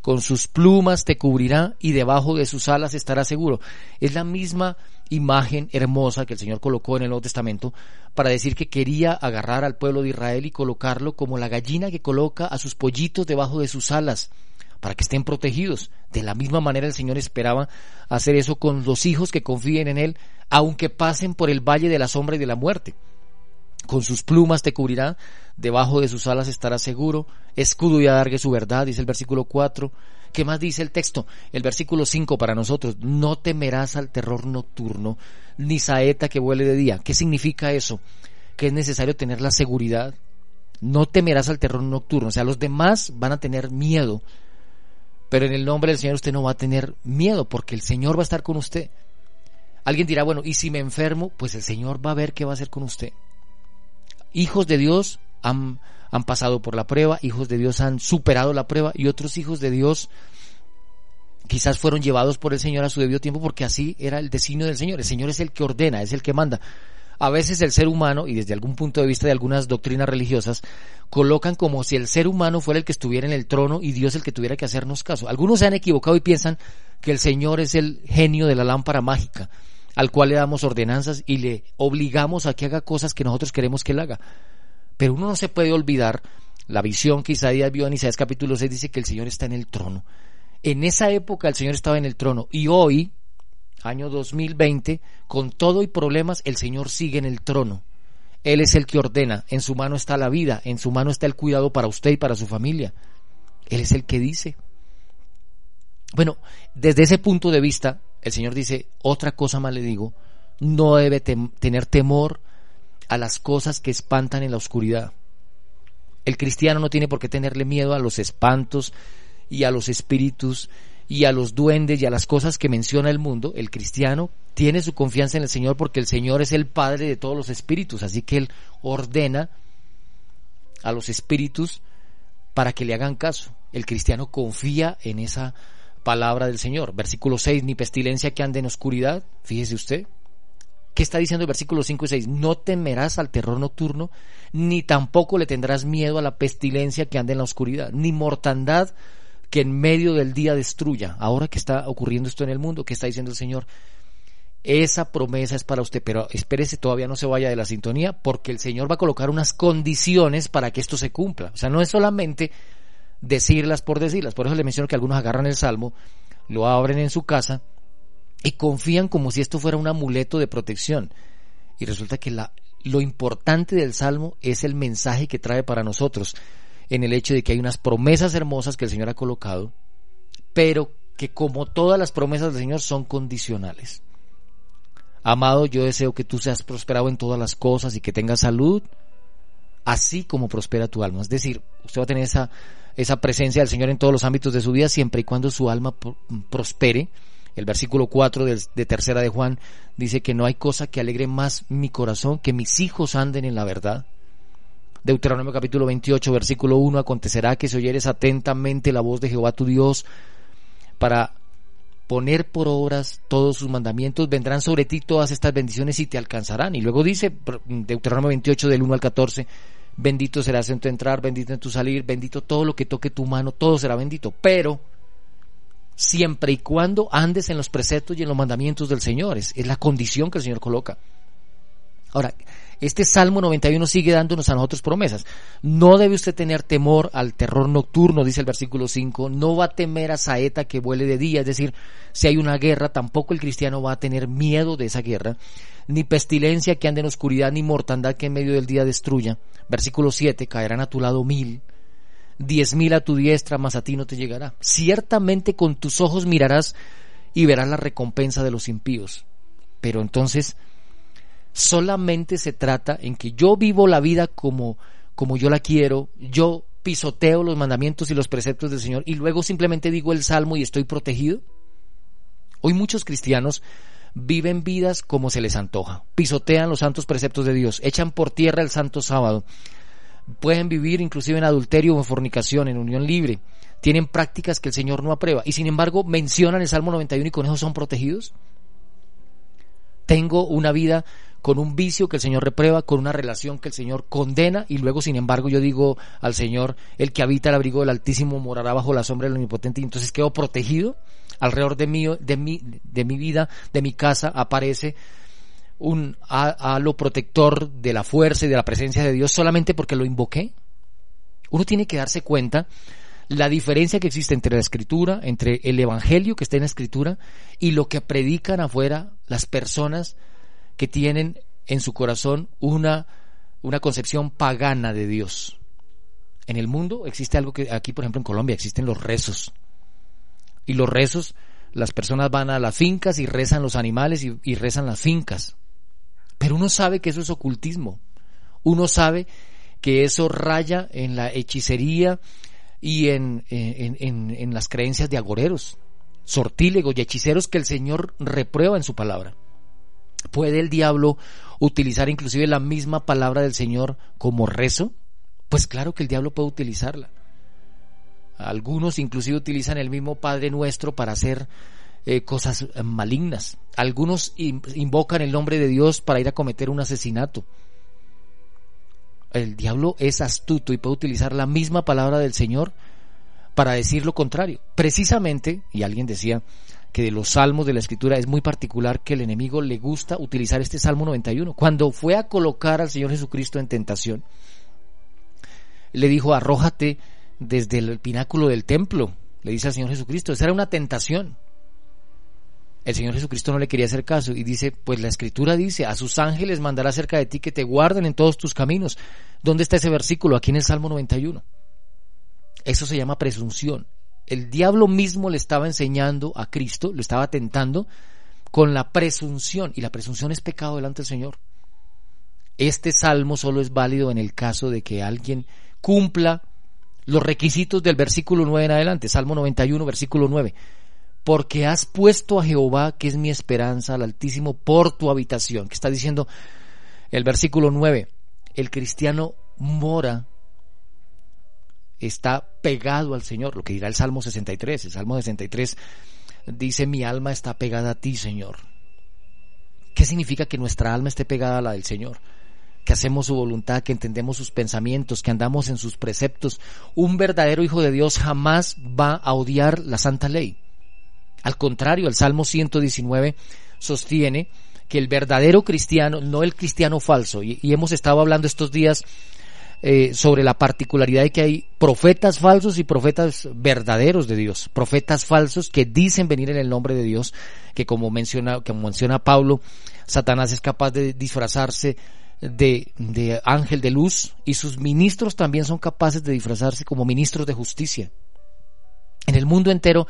con sus plumas te cubrirá y debajo de sus alas estará seguro. Es la misma imagen hermosa que el Señor colocó en el Nuevo Testamento para decir que quería agarrar al pueblo de Israel y colocarlo como la gallina que coloca a sus pollitos debajo de sus alas para que estén protegidos. De la misma manera el Señor esperaba hacer eso con los hijos que confíen en Él, aunque pasen por el valle de la sombra y de la muerte. Con sus plumas te cubrirá, debajo de sus alas estará seguro, escudo y adargue su verdad, dice el versículo 4. ¿Qué más dice el texto? El versículo 5 para nosotros, no temerás al terror nocturno, ni saeta que vuele de día. ¿Qué significa eso? Que es necesario tener la seguridad. No temerás al terror nocturno. O sea, los demás van a tener miedo. Pero en el nombre del Señor usted no va a tener miedo porque el Señor va a estar con usted. Alguien dirá, bueno, ¿y si me enfermo? Pues el Señor va a ver qué va a hacer con usted. Hijos de Dios han, han pasado por la prueba, hijos de Dios han superado la prueba y otros hijos de Dios quizás fueron llevados por el Señor a su debido tiempo porque así era el designio del Señor. El Señor es el que ordena, es el que manda. A veces el ser humano, y desde algún punto de vista de algunas doctrinas religiosas, colocan como si el ser humano fuera el que estuviera en el trono y Dios el que tuviera que hacernos caso. Algunos se han equivocado y piensan que el Señor es el genio de la lámpara mágica, al cual le damos ordenanzas y le obligamos a que haga cosas que nosotros queremos que él haga. Pero uno no se puede olvidar la visión que Isaías vio en Isaías capítulo 6 dice que el Señor está en el trono. En esa época el Señor estaba en el trono y hoy, año 2020, con todo y problemas, el Señor sigue en el trono. Él es el que ordena, en su mano está la vida, en su mano está el cuidado para usted y para su familia. Él es el que dice. Bueno, desde ese punto de vista, el Señor dice, otra cosa más le digo, no debe tener temor a las cosas que espantan en la oscuridad. El cristiano no tiene por qué tenerle miedo a los espantos y a los espíritus y a los duendes y a las cosas que menciona el mundo. El cristiano tiene su confianza en el Señor porque el Señor es el Padre de todos los espíritus, así que Él ordena a los espíritus para que le hagan caso. El cristiano confía en esa palabra del Señor. Versículo 6, ni pestilencia que ande en oscuridad, fíjese usted. ¿Qué está diciendo el versículo 5 y 6? No temerás al terror nocturno, ni tampoco le tendrás miedo a la pestilencia que ande en la oscuridad, ni mortandad que en medio del día destruya. Ahora que está ocurriendo esto en el mundo, ¿qué está diciendo el Señor? Esa promesa es para usted, pero espérese, todavía no se vaya de la sintonía, porque el Señor va a colocar unas condiciones para que esto se cumpla. O sea, no es solamente decirlas por decirlas. Por eso le menciono que algunos agarran el salmo, lo abren en su casa y confían como si esto fuera un amuleto de protección. Y resulta que lo importante del salmo es el mensaje que trae para nosotros, en el hecho de que hay unas promesas hermosas que el Señor ha colocado, pero que como todas las promesas del Señor son condicionales. Amado, yo deseo que tú seas prosperado en todas las cosas y que tengas salud, así como prospera tu alma. Es decir, usted va a tener esa esa presencia del Señor en todos los ámbitos de su vida, siempre y cuando su alma prospere. El versículo 4 de, tercera de Juan dice que no hay cosa que alegre más mi corazón que mis hijos anden en la verdad. Deuteronomio capítulo 28, versículo 1, acontecerá que si oyeres atentamente la voz de Jehová tu Dios para poner por obras todos sus mandamientos, vendrán sobre ti todas estas bendiciones y te alcanzarán. Y luego dice Deuteronomio 28 del 1 al 14, bendito serás en tu entrar, bendito en tu salir, bendito todo lo que toque tu mano, todo será bendito. Pero siempre y cuando andes en los preceptos y en los mandamientos del Señor, es, la condición que el Señor coloca. Ahora, este Salmo 91 sigue dándonos a nosotros promesas. No debe usted tener temor al terror nocturno, dice el versículo 5. No va a temer a saeta que vuele de día. Es decir, si hay una guerra, tampoco el cristiano va a tener miedo de esa guerra. Ni pestilencia que ande en oscuridad, ni mortandad que en medio del día destruya. Versículo 7. Caerán a tu lado mil. Diez mil a tu diestra, mas a ti no te llegará. Ciertamente con tus ojos mirarás y verás la recompensa de los impíos. Pero entonces, solamente se trata en que yo vivo la vida como, como yo la quiero, yo pisoteo los mandamientos y los preceptos del Señor y luego simplemente digo el salmo y estoy protegido. Hoy muchos cristianos viven vidas como se les antoja, pisotean los santos preceptos de Dios, echan por tierra el santo sábado, pueden vivir inclusive en adulterio o en fornicación, en unión libre, tienen prácticas que el Señor no aprueba y sin embargo mencionan el Salmo 91 y con eso son protegidos. Tengo una vida con un vicio que el Señor reprueba, con una relación que el Señor condena y luego, sin embargo, yo digo al Señor, el que habita el abrigo del Altísimo morará bajo la sombra del Omnipotente y entonces quedo protegido. alrededor de mí, de mi, de mi vida, de mi casa, aparece un halo protector de la fuerza y de la presencia de Dios solamente porque lo invoqué. Uno tiene que darse cuenta la diferencia que existe entre la escritura, entre el evangelio que está en la escritura y lo que predican afuera las personas que tienen en su corazón una, una concepción pagana de Dios. En el mundo existe algo que aquí, por ejemplo, en Colombia existen los rezos. Y los rezos, las personas van a las fincas y rezan los animales y, rezan las fincas. Pero uno sabe que eso es ocultismo. Uno sabe que eso raya en la hechicería y en, en, en, en, las creencias de agoreros, sortílegos y hechiceros que el Señor reprueba en su palabra. ¿Puede el diablo utilizar inclusive la misma palabra del Señor como rezo? Pues claro que el diablo puede utilizarla. Algunos inclusive utilizan el mismo Padre Nuestro para hacer eh, cosas eh, malignas. Algunos invocan el nombre de Dios para ir a cometer un asesinato. El diablo es astuto y puede utilizar la misma palabra del Señor para decir lo contrario. Precisamente, y alguien decía que de los salmos de la escritura es muy particular que el enemigo le gusta utilizar este Salmo 91. Cuando fue a colocar al Señor Jesucristo en tentación, le dijo, arrójate desde el pináculo del templo, le dice al Señor Jesucristo. Esa era una tentación. El Señor Jesucristo no le quería hacer caso y dice, pues la escritura dice, a sus ángeles mandará cerca de ti que te guarden en todos tus caminos. ¿Dónde está ese versículo? Aquí en el Salmo 91. Eso se llama presunción. El diablo mismo le estaba enseñando a Cristo, lo estaba tentando con la presunción y la presunción es pecado delante del Señor. Este salmo solo es válido en el caso de que alguien cumpla los requisitos del versículo 9 en adelante, Salmo 91, versículo 9. Porque has puesto a Jehová, que es mi esperanza, al Altísimo, por tu habitación. Que está diciendo el versículo 9. El cristiano mora, está pegado al Señor, lo que dirá el Salmo 63. El Salmo 63 dice, mi alma está pegada a ti, Señor. ¿Qué significa que nuestra alma esté pegada a la del Señor? que hacemos su voluntad, que entendemos sus pensamientos, que andamos en sus preceptos. Un verdadero hijo de Dios jamás va a odiar la santa ley. Al contrario, el Salmo 119 sostiene que el verdadero cristiano, no el cristiano falso, y, hemos estado hablando estos días eh, sobre la particularidad de que hay profetas falsos y profetas verdaderos de Dios, profetas falsos que dicen venir en el nombre de Dios, que como menciona, como menciona Pablo, Satanás es capaz de disfrazarse de, ángel de luz y sus ministros también son capaces de disfrazarse como ministros de justicia. En el mundo entero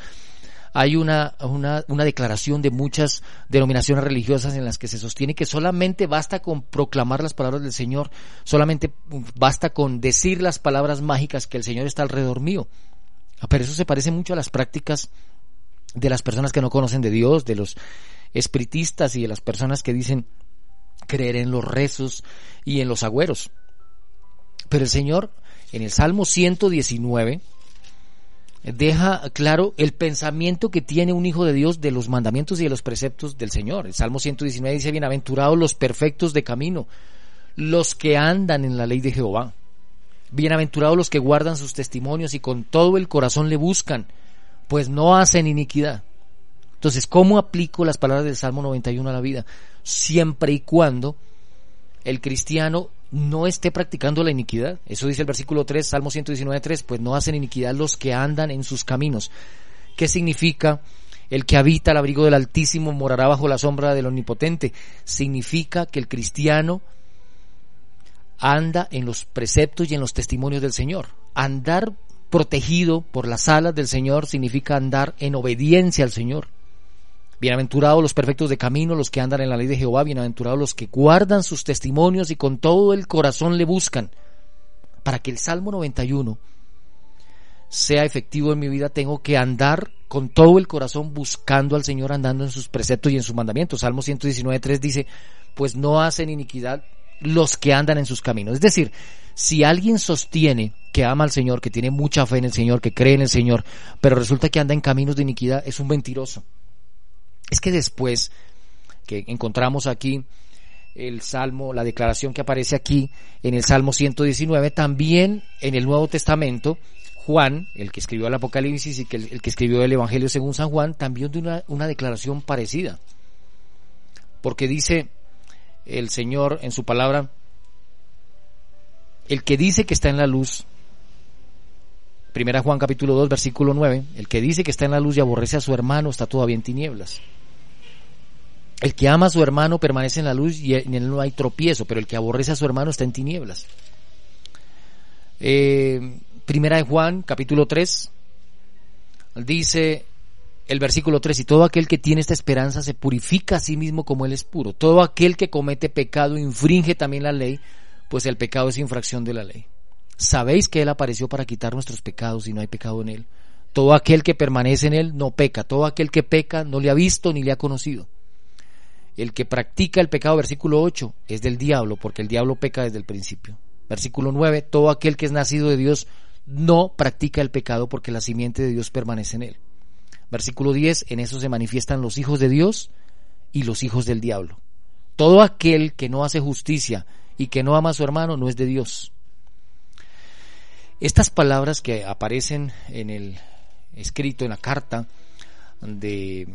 hay una, una, una, declaración de muchas denominaciones religiosas en las que se sostiene que solamente basta con proclamar las palabras del Señor, solamente basta con decir las palabras mágicas que el Señor está alrededor mío. Pero eso se parece mucho a las prácticas de las personas que no conocen de Dios, de los espiritistas y de las personas que dicen creer en los rezos y en los agüeros. Pero el Señor, en el Salmo 119, deja claro el pensamiento que tiene un hijo de Dios de los mandamientos y de los preceptos del Señor. El Salmo 119 dice, bienaventurados los perfectos de camino, los que andan en la ley de Jehová. Bienaventurados los que guardan sus testimonios y con todo el corazón le buscan, pues no hacen iniquidad. Entonces, ¿cómo aplico las palabras del Salmo 91 a la vida? Siempre y cuando el cristiano no esté practicando la iniquidad. Eso dice el versículo 3, Salmo 119, 3, pues no hacen iniquidad los que andan en sus caminos. ¿Qué significa? El que habita al abrigo del Altísimo morará bajo la sombra del Omnipotente. Significa que el cristiano anda en los preceptos y en los testimonios del Señor. Andar protegido por las alas del Señor significa andar en obediencia al Señor. Bienaventurados los perfectos de camino, los que andan en la ley de Jehová, bienaventurados los que guardan sus testimonios y con todo el corazón le buscan. Para que el Salmo 91 sea efectivo en mi vida, tengo que andar con todo el corazón buscando al Señor, andando en sus preceptos y en sus mandamientos. Salmo 119.3 dice, pues no hacen iniquidad los que andan en sus caminos. Es decir, si alguien sostiene que ama al Señor, que tiene mucha fe en el Señor, que cree en el Señor, pero resulta que anda en caminos de iniquidad, es un mentiroso es que después que encontramos aquí el Salmo, la declaración que aparece aquí en el Salmo 119, también en el Nuevo Testamento, Juan, el que escribió el Apocalipsis y que el, que escribió el Evangelio según San Juan, también de una, una declaración parecida. Porque dice el Señor en su palabra, el que dice que está en la luz, primera Juan capítulo 2 versículo 9, el que dice que está en la luz y aborrece a su hermano está todavía en tinieblas. El que ama a su hermano permanece en la luz y en él no hay tropiezo, pero el que aborrece a su hermano está en tinieblas. Eh, primera de Juan, capítulo 3, dice el versículo 3, y todo aquel que tiene esta esperanza se purifica a sí mismo como él es puro. Todo aquel que comete pecado infringe también la ley, pues el pecado es infracción de la ley. Sabéis que él apareció para quitar nuestros pecados y no hay pecado en él. Todo aquel que permanece en él no peca. Todo aquel que peca no le ha visto ni le ha conocido. El que practica el pecado, versículo 8, es del diablo, porque el diablo peca desde el principio. Versículo 9, todo aquel que es nacido de Dios no practica el pecado porque la simiente de Dios permanece en él. Versículo 10, en eso se manifiestan los hijos de Dios y los hijos del diablo. Todo aquel que no hace justicia y que no ama a su hermano no es de Dios. Estas palabras que aparecen en el escrito, en la carta de,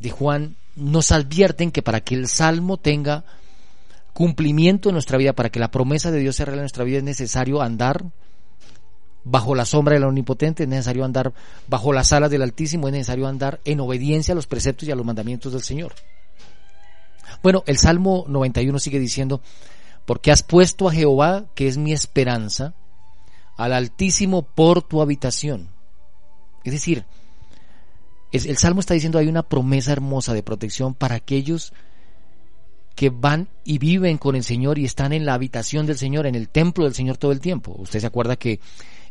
de Juan, nos advierten que para que el salmo tenga cumplimiento en nuestra vida, para que la promesa de Dios se realice en nuestra vida, es necesario andar bajo la sombra del Omnipotente, es necesario andar bajo las alas del Altísimo, es necesario andar en obediencia a los preceptos y a los mandamientos del Señor. Bueno, el Salmo 91 sigue diciendo, porque has puesto a Jehová, que es mi esperanza, al Altísimo por tu habitación. Es decir, el Salmo está diciendo hay una promesa hermosa de protección para aquellos que van y viven con el Señor y están en la habitación del Señor, en el templo del Señor todo el tiempo. Usted se acuerda que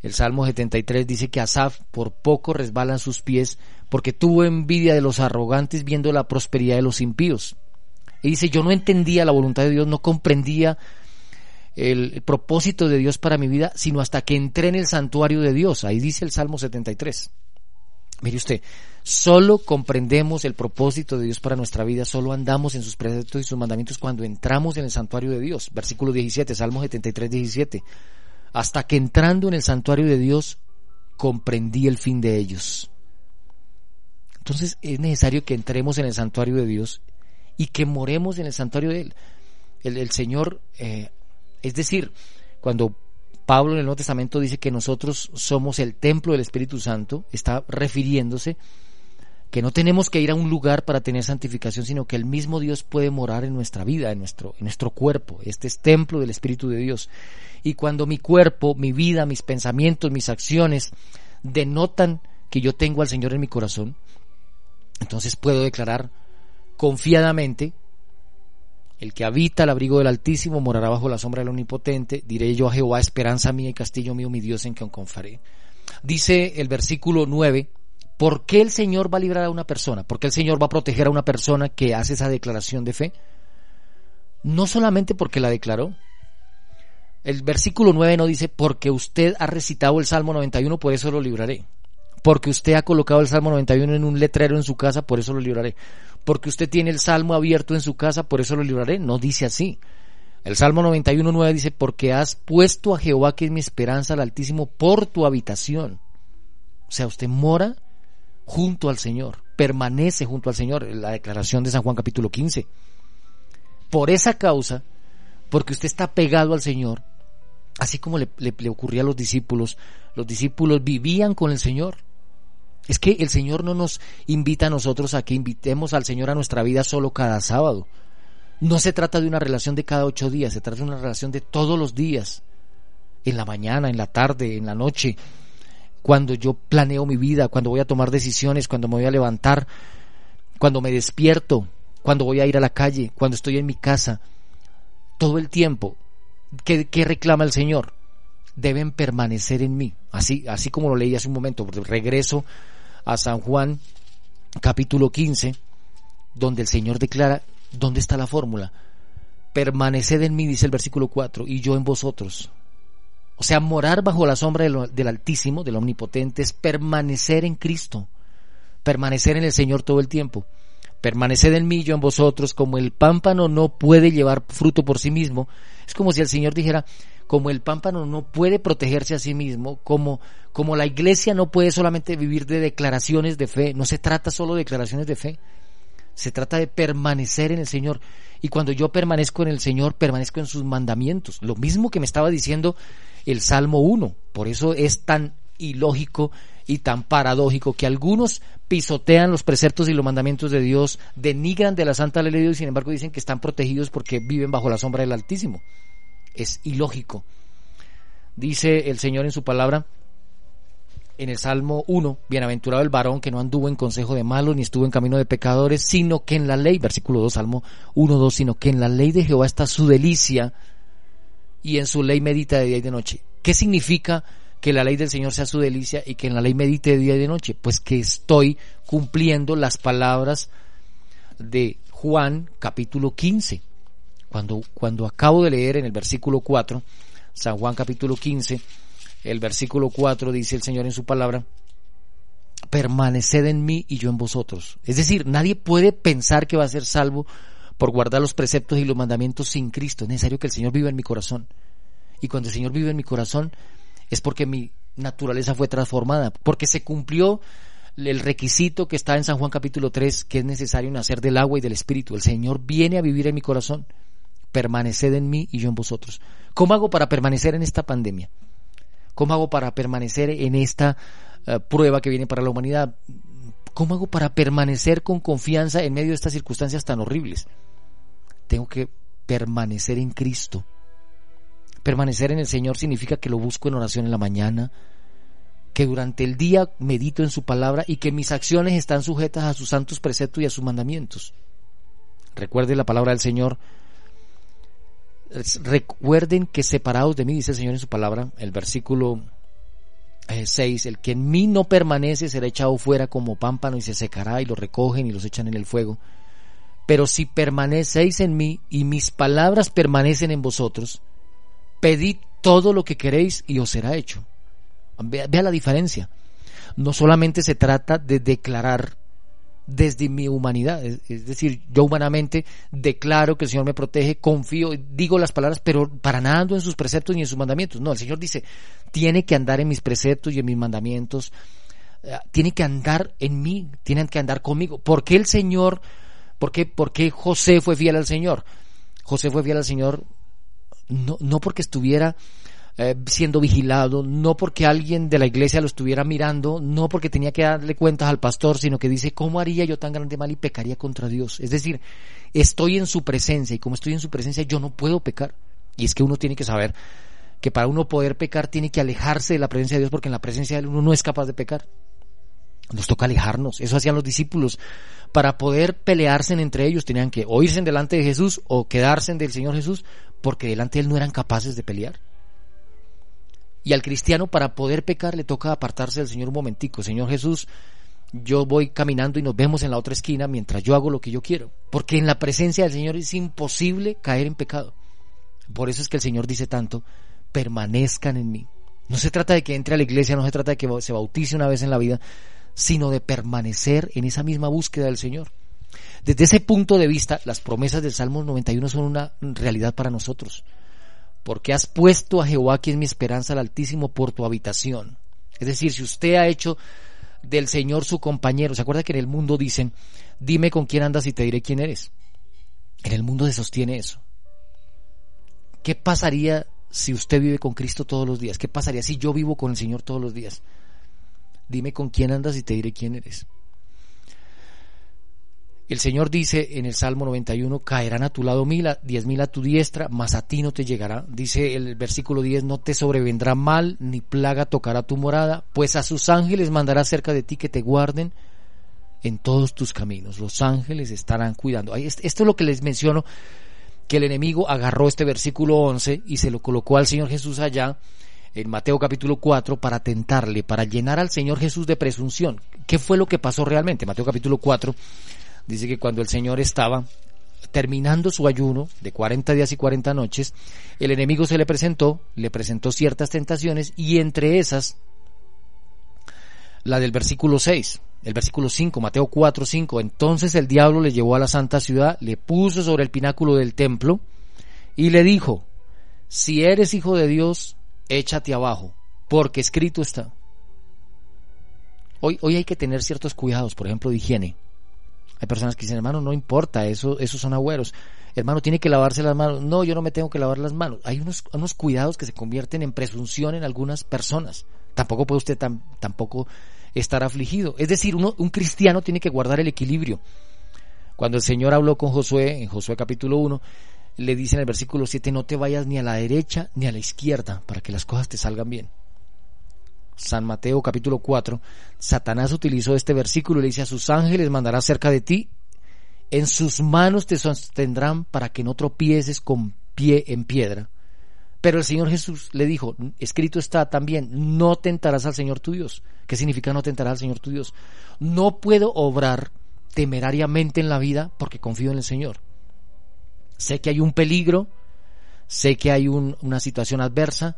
el Salmo 73 dice que Asaf por poco resbalan sus pies porque tuvo envidia de los arrogantes viendo la prosperidad de los impíos. Y dice, yo no entendía la voluntad de Dios, no comprendía el propósito de Dios para mi vida, sino hasta que entré en el santuario de Dios. Ahí dice el Salmo 73. Mire usted, solo comprendemos el propósito de Dios para nuestra vida, solo andamos en sus preceptos y sus mandamientos cuando entramos en el santuario de Dios. Versículo 17, Salmo 73, 17. Hasta que entrando en el santuario de Dios, comprendí el fin de ellos. Entonces es necesario que entremos en el santuario de Dios y que moremos en el santuario de Él. El, Señor, eh, es decir, cuando Pablo en el Nuevo Testamento dice que nosotros somos el templo del Espíritu Santo, está refiriéndose que no tenemos que ir a un lugar para tener santificación, sino que el mismo Dios puede morar en nuestra vida, en nuestro, cuerpo. Este es templo del Espíritu de Dios. Y cuando mi cuerpo, mi vida, mis pensamientos, mis acciones denotan que yo tengo al Señor en mi corazón, entonces puedo declarar confiadamente el que habita el abrigo del Altísimo morará bajo la sombra del Omnipotente. Diré yo a Jehová, esperanza mía y castillo mío, mi Dios en quien confaré. Dice el versículo 9, ¿por qué el Señor va a librar a una persona? ¿Por qué el Señor va a proteger a una persona que hace esa declaración de fe? No solamente porque la declaró. El versículo 9 no dice, porque usted ha recitado el Salmo 91, por eso lo libraré. Porque usted ha colocado el Salmo 91 en un letrero en su casa, por eso lo libraré porque usted tiene el salmo abierto en su casa, por eso lo libraré. No dice así. El Salmo 91.9 dice, porque has puesto a Jehová, que es mi esperanza, al Altísimo, por tu habitación. O sea, usted mora junto al Señor, permanece junto al Señor, la declaración de San Juan capítulo 15. Por esa causa, porque usted está pegado al Señor, así como le, le ocurría a los discípulos, los discípulos vivían con el Señor, es que el Señor no nos invita a nosotros a que invitemos al Señor a nuestra vida solo cada sábado. No se trata de una relación de cada ocho días, se trata de una relación de todos los días. En la mañana, en la tarde, en la noche, cuando yo planeo mi vida, cuando voy a tomar decisiones, cuando me voy a levantar, cuando me despierto, cuando voy a ir a la calle, cuando estoy en mi casa, todo el tiempo. ¿Qué, qué reclama el Señor? Deben permanecer en mí. Así, así como lo leí hace un momento, regreso a San Juan capítulo 15, donde el Señor declara, ¿dónde está la fórmula? Permaneced en mí, dice el versículo 4, y yo en vosotros. O sea, morar bajo la sombra del, del Altísimo, del Omnipotente, es permanecer en Cristo, permanecer en el Señor todo el tiempo. Permaneced en mí, yo en vosotros, como el pámpano no puede llevar fruto por sí mismo. Es como si el Señor dijera, como el pámpano no puede protegerse a sí mismo, como, como la iglesia no puede solamente vivir de declaraciones de fe, no se trata solo de declaraciones de fe, se trata de permanecer en el Señor. Y cuando yo permanezco en el Señor, permanezco en sus mandamientos. Lo mismo que me estaba diciendo el Salmo 1. Por eso es tan ilógico y tan paradójico que algunos pisotean los preceptos y los mandamientos de Dios, denigran de la santa ley de Dios y sin embargo dicen que están protegidos porque viven bajo la sombra del Altísimo. Es ilógico. Dice el Señor en su palabra, en el Salmo 1, bienaventurado el varón que no anduvo en consejo de malos ni estuvo en camino de pecadores, sino que en la ley, versículo 2, Salmo 1, 2, sino que en la ley de Jehová está su delicia y en su ley medita de día y de noche. ¿Qué significa que la ley del Señor sea su delicia y que en la ley medite de día y de noche. Pues que estoy cumpliendo las palabras de Juan capítulo 15. Cuando, cuando acabo de leer en el versículo 4, San Juan capítulo 15, el versículo 4 dice el Señor en su palabra, permaneced en mí y yo en vosotros. Es decir, nadie puede pensar que va a ser salvo por guardar los preceptos y los mandamientos sin Cristo. Es necesario que el Señor viva en mi corazón. Y cuando el Señor vive en mi corazón, es porque mi naturaleza fue transformada, porque se cumplió el requisito que está en San Juan capítulo 3, que es necesario nacer del agua y del espíritu. El Señor viene a vivir en mi corazón. Permaneced en mí y yo en vosotros. ¿Cómo hago para permanecer en esta pandemia? ¿Cómo hago para permanecer en esta eh, prueba que viene para la humanidad? ¿Cómo hago para permanecer con confianza en medio de estas circunstancias tan horribles? Tengo que permanecer en Cristo Permanecer en el Señor significa que lo busco en oración en la mañana, que durante el día medito en su palabra y que mis acciones están sujetas a sus santos preceptos y a sus mandamientos. Recuerde la palabra del Señor. Recuerden que separados de mí, dice el Señor en su palabra, el versículo 6, eh, el que en mí no permanece será echado fuera como pámpano y se secará y lo recogen y los echan en el fuego. Pero si permanecéis en mí y mis palabras permanecen en vosotros, pedid todo lo que queréis y os será hecho. Vea, la diferencia. No solamente se trata de declarar desde mi humanidad, es, decir, yo humanamente declaro que el Señor me protege, confío, digo las palabras, pero para nada ando en sus preceptos ni en sus mandamientos. No, el Señor dice, tiene que andar en mis preceptos y en mis mandamientos, eh, tiene que andar en mí, tienen que andar conmigo. ¿Por qué el Señor, por qué, por qué José fue fiel al Señor? José fue fiel al Señor no, no porque estuviera eh, siendo vigilado, no porque alguien de la iglesia lo estuviera mirando, no porque tenía que darle cuentas al pastor, sino que dice, ¿cómo haría yo tan grande mal y pecaría contra Dios? Es decir, estoy en su presencia y como estoy en su presencia yo no puedo pecar. Y es que uno tiene que saber que para uno poder pecar tiene que alejarse de la presencia de Dios porque en la presencia de él uno no es capaz de pecar. Nos toca alejarnos. Eso hacían los discípulos. Para poder pelearse entre ellos tenían que o irse delante de Jesús o quedarse del Señor Jesús porque delante de él no eran capaces de pelear. Y al cristiano para poder pecar le toca apartarse del Señor un momentico. Señor Jesús, yo voy caminando y nos vemos en la otra esquina mientras yo hago lo que yo quiero. Porque en la presencia del Señor es imposible caer en pecado. Por eso es que el Señor dice tanto, permanezcan en mí. No se trata de que entre a la iglesia, no se trata de que se bautice una vez en la vida, sino de permanecer en esa misma búsqueda del Señor. Desde ese punto de vista, las promesas del Salmo 91 son una realidad para nosotros. Porque has puesto a Jehová, quien es mi esperanza, al Altísimo, por tu habitación. Es decir, si usted ha hecho del Señor su compañero, ¿se acuerda que en el mundo dicen, dime con quién andas y te diré quién eres? En el mundo se sostiene eso. ¿Qué pasaría si usted vive con Cristo todos los días? ¿Qué pasaría si yo vivo con el Señor todos los días? Dime con quién andas y te diré quién eres. El Señor dice en el Salmo 91, caerán a tu lado mil, diez mil a tu diestra, mas a ti no te llegará. Dice el versículo 10, no te sobrevendrá mal, ni plaga tocará tu morada, pues a sus ángeles mandará cerca de ti que te guarden en todos tus caminos. Los ángeles estarán cuidando. Esto es lo que les menciono, que el enemigo agarró este versículo 11 y se lo colocó al Señor Jesús allá en Mateo capítulo 4 para tentarle, para llenar al Señor Jesús de presunción. ¿Qué fue lo que pasó realmente? Mateo capítulo 4 dice que cuando el Señor estaba terminando su ayuno de 40 días y 40 noches, el enemigo se le presentó, le presentó ciertas tentaciones y entre esas la del versículo 6, el versículo 5, Mateo 4, 5. Entonces el diablo le llevó a la santa ciudad, le puso sobre el pináculo del templo y le dijo, si eres hijo de Dios, échate abajo, porque escrito está. Hoy, hoy hay que tener ciertos cuidados, por ejemplo, de higiene. Hay personas que dicen, hermano, no importa, eso, esos son agüeros. Hermano, tiene que lavarse las manos. No, yo no me tengo que lavar las manos. Hay unos, unos cuidados que se convierten en presunción en algunas personas. Tampoco puede usted tampoco estar afligido. Es decir, uno, un cristiano tiene que guardar el equilibrio. Cuando el Señor habló con Josué, en Josué capítulo 1, le dice en el versículo 7, no te vayas ni a la derecha ni a la izquierda para que las cosas te salgan bien. San Mateo capítulo 4, Satanás utilizó este versículo y le dice a sus ángeles mandará cerca de ti, en sus manos te sostendrán para que no tropieces con pie en piedra. Pero el Señor Jesús le dijo, escrito está también, no tentarás al Señor tu Dios. ¿Qué significa no tentarás al Señor tu Dios? No puedo obrar temerariamente en la vida porque confío en el Señor. Sé que hay un peligro, sé que hay una situación adversa,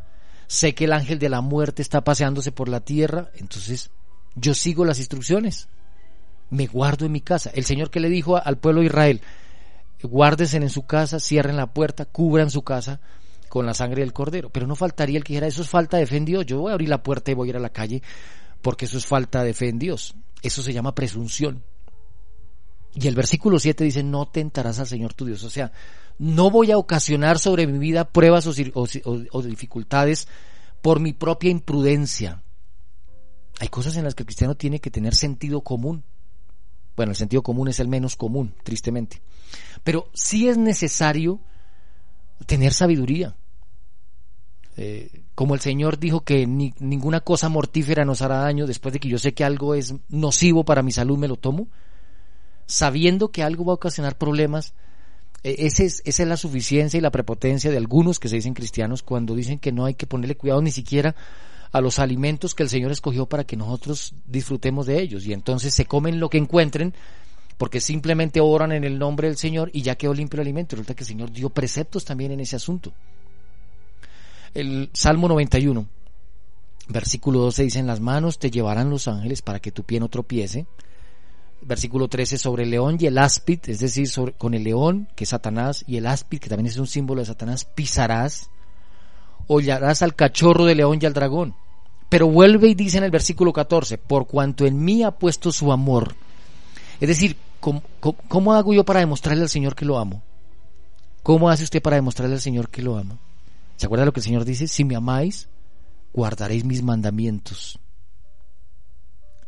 sé que el ángel de la muerte está paseándose por la tierra, entonces yo sigo las instrucciones, me guardo en mi casa. El Señor que le dijo al pueblo de Israel, guárdese en su casa, cierren la puerta, cubran su casa con la sangre del cordero. Pero no faltaría el que dijera, eso es falta de fe en Dios, yo voy a abrir la puerta y voy a ir a la calle porque eso es falta de fe en Dios. Eso se llama presunción. Y el versículo 7 dice, no tentarás al Señor tu Dios. O sea, no voy a ocasionar sobre mi vida pruebas o, dificultades por mi propia imprudencia. Hay cosas en las que el cristiano tiene que tener sentido común. Bueno, el sentido común es el menos común, tristemente. Pero sí es necesario tener sabiduría. Eh, como el Señor dijo que ninguna cosa mortífera nos hará daño, después de que yo sé que algo es nocivo para mi salud, me lo tomo, sabiendo que algo va a ocasionar problemas, e, esa es, la suficiencia y la prepotencia de algunos que se dicen cristianos cuando dicen que no hay que ponerle cuidado ni siquiera a los alimentos que el Señor escogió para que nosotros disfrutemos de ellos. Y entonces se comen lo que encuentren porque simplemente oran en el nombre del Señor y ya quedó limpio el alimento. Resulta que el Señor dio preceptos también en ese asunto. El Salmo 91, versículo 12 dice, en las manos te llevarán los ángeles para que tu pie no tropiece versículo 13, sobre el león y el áspid, es decir, con el león, que es Satanás, y el áspid, que también es un símbolo de Satanás, pisarás, hollarás al cachorro de león y al dragón. Pero vuelve y dice en el versículo 14, por cuanto en mí ha puesto su amor. Es decir, ¿cómo, cómo hago yo para demostrarle al Señor que lo amo? ¿Cómo hace usted para demostrarle al Señor que lo ama? ¿Se acuerda lo que el Señor dice? Si me amáis, guardaréis mis mandamientos.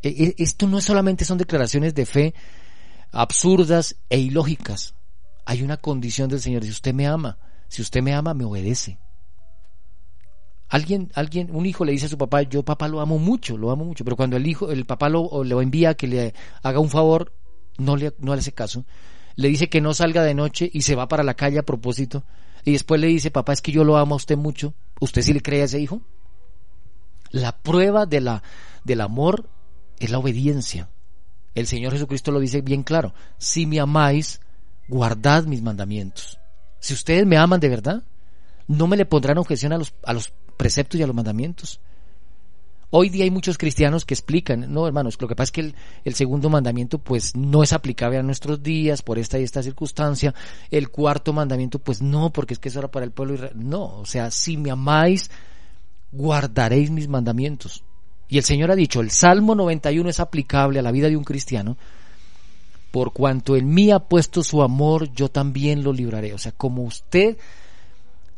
E, e, esto no solamente son declaraciones de fe absurdas e ilógicas. Hay una condición del Señor. Si usted me ama, si usted me ama, me obedece. Alguien, alguien, un hijo le dice a su papá, yo papá lo amo mucho, lo amo mucho, pero cuando el hijo, el papá lo, lo envía a que le haga un favor, no le, no hace caso. Le dice que no salga de noche y se va para la calle a propósito. Y después le dice, papá, es que yo lo amo a usted mucho. ¿Usted sí le cree a ese hijo? La prueba de la, del amor es la obediencia. El Señor Jesucristo lo dice bien claro, si me amáis, guardad mis mandamientos. Si ustedes me aman de verdad, no me le pondrán objeción a los, a los preceptos y a los mandamientos. Hoy día hay muchos cristianos que explican, no hermanos, lo que pasa es que el, segundo mandamiento pues no es aplicable a nuestros días por esta y esta circunstancia, el cuarto mandamiento pues no, porque es que eso era para el pueblo No, o sea, si me amáis, guardaréis mis mandamientos. Y el Señor ha dicho, el Salmo 91 es aplicable a la vida de un cristiano, por cuanto en mí ha puesto su amor, yo también lo libraré. O sea, como usted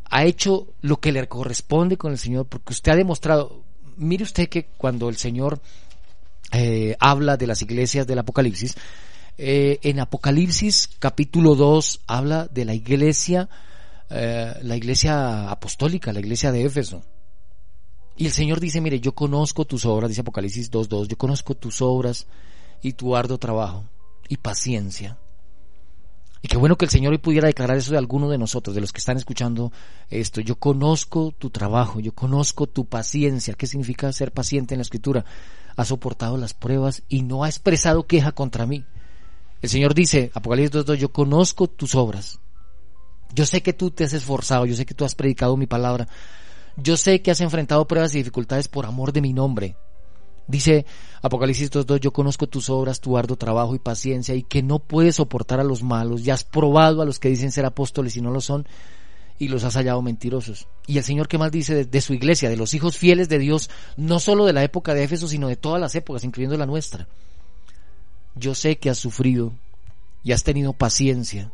ha hecho lo que le corresponde con el Señor, porque usted ha demostrado, mire usted que cuando el Señor eh, habla de las iglesias del Apocalipsis, eh, en Apocalipsis capítulo 2 habla de la iglesia, eh, la iglesia apostólica, la iglesia de Éfeso. Y el Señor dice, mire, yo conozco tus obras, dice Apocalipsis 2.2, yo conozco tus obras y tu arduo trabajo y paciencia. Y qué bueno que el Señor hoy pudiera declarar eso de alguno de nosotros, de los que están escuchando esto. Yo conozco tu trabajo, yo conozco tu paciencia. ¿Qué significa ser paciente en la escritura? Ha soportado las pruebas y no ha expresado queja contra mí. El Señor dice, Apocalipsis 2.2, yo conozco tus obras. Yo sé que tú te has esforzado, yo sé que tú has predicado mi palabra, yo sé que has enfrentado pruebas y dificultades por amor de mi nombre. Dice Apocalipsis 2.2, yo conozco tus obras, tu arduo trabajo y paciencia y que no puedes soportar a los malos. Ya has probado a los que dicen ser apóstoles y no lo son y los has hallado mentirosos. Y el Señor, ¿qué más dice de, de, su iglesia, de los hijos fieles de Dios, no solo de la época de Éfeso, sino de todas las épocas, incluyendo la nuestra? Yo sé que has sufrido y has tenido paciencia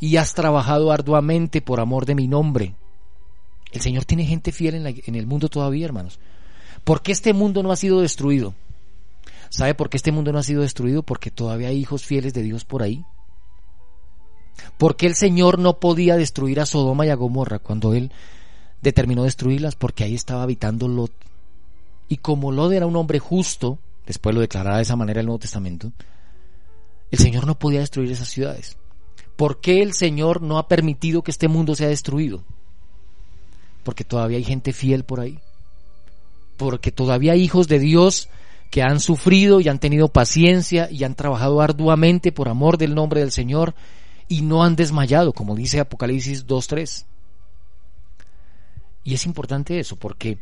y has trabajado arduamente por amor de mi nombre. El Señor tiene gente fiel en, el mundo todavía, hermanos. ¿Por qué este mundo no ha sido destruido? ¿Sabe por qué este mundo no ha sido destruido? Porque todavía hay hijos fieles de Dios por ahí. ¿Por qué el Señor no podía destruir a Sodoma y a Gomorra cuando Él determinó destruirlas? Porque ahí estaba habitando Lot. Y como Lot era un hombre justo, después lo declarará de esa manera el Nuevo Testamento, el Señor no podía destruir esas ciudades. ¿Por qué el Señor no ha permitido que este mundo sea destruido? Porque todavía hay gente fiel por ahí. Porque todavía hay hijos de Dios que han sufrido y han tenido paciencia y han trabajado arduamente por amor del nombre del Señor y no han desmayado, como dice Apocalipsis 2.3. Y es importante eso, porque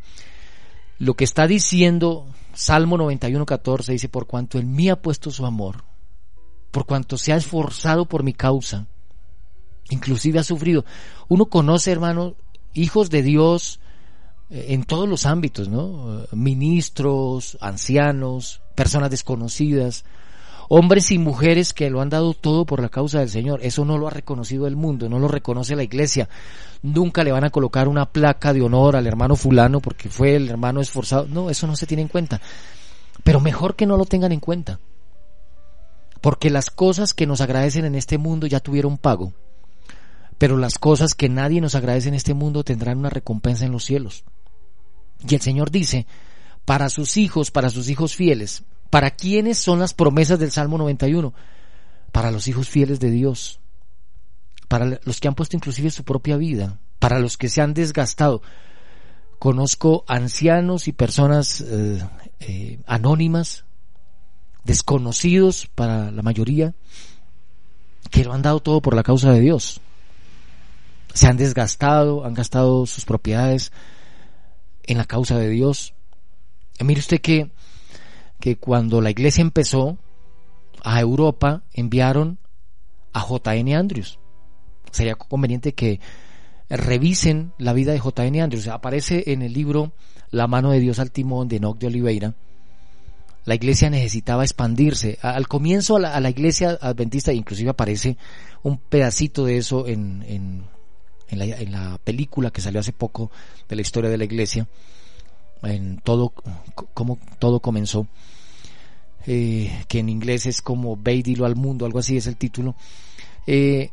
lo que está diciendo Salmo 91.14 dice, por cuanto en mí ha puesto su amor, por cuanto se ha esforzado por mi causa, inclusive ha sufrido. Uno conoce, hermano, hijos de Dios eh, en todos los ámbitos, ¿no? Ministros, ancianos, personas desconocidas, hombres y mujeres que lo han dado todo por la causa del Señor. Eso no lo ha reconocido el mundo, no lo reconoce la iglesia. Nunca le van a colocar una placa de honor al hermano fulano porque fue el hermano esforzado. No, eso no se tiene en cuenta. Pero mejor que no lo tengan en cuenta. Porque las cosas que nos agradecen en este mundo ya tuvieron pago. Pero las cosas que nadie nos agradece en este mundo tendrán una recompensa en los cielos. Y el Señor dice, para sus hijos, para sus hijos fieles, ¿Para quiénes son las promesas del Salmo 91? Para los hijos fieles de Dios, para los que han puesto inclusive su propia vida, para los que se han desgastado. Conozco ancianos y personas eh, eh, anónimas, desconocidos para la mayoría, que lo han dado todo por la causa de Dios. Se han desgastado, han gastado sus propiedades en la causa de Dios. mire usted que que cuando la iglesia empezó a Europa enviaron a J.N. Andrews. Sería conveniente que revisen la vida de J.N. Andrews. Aparece en el libro La mano de Dios al timón de Enoch de Oliveira. La iglesia necesitaba expandirse. Al comienzo a la, iglesia adventista, inclusive aparece un pedacito de eso en, en, en la película que salió hace poco de la historia de la iglesia, en todo, cómo todo comenzó. Eh, que en inglés es como Beidilo al mundo, algo así es el título. Eh,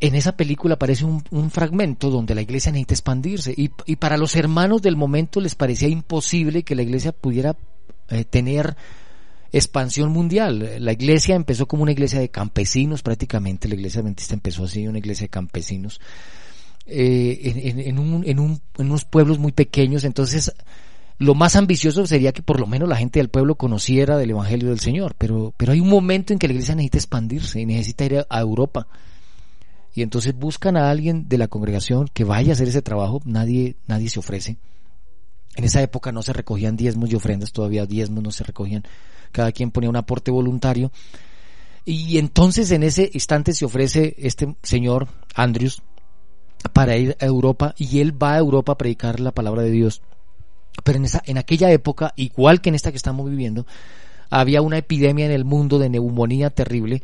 en esa película aparece un, fragmento donde la iglesia necesita expandirse y, para los hermanos del momento les parecía imposible que la iglesia pudiera eh, tener expansión mundial. La iglesia empezó como una iglesia de campesinos prácticamente, la iglesia adventista empezó así, una iglesia de campesinos, en, un, en, un, en unos pueblos muy pequeños, entonces lo más ambicioso sería que por lo menos la gente del pueblo conociera del Evangelio del Señor, pero, pero hay un momento en que la iglesia necesita expandirse y necesita ir a Europa. Y entonces buscan a alguien de la congregación que vaya a hacer ese trabajo, nadie, nadie se ofrece. En esa época no se recogían diezmos y ofrendas, todavía diezmos no se recogían, cada quien ponía un aporte voluntario. Y entonces en ese instante se ofrece este señor Andrews para ir a Europa y él va a Europa a predicar la palabra de Dios pero en, esa, en aquella época, igual que en esta que estamos viviendo, había una epidemia en el mundo de neumonía terrible.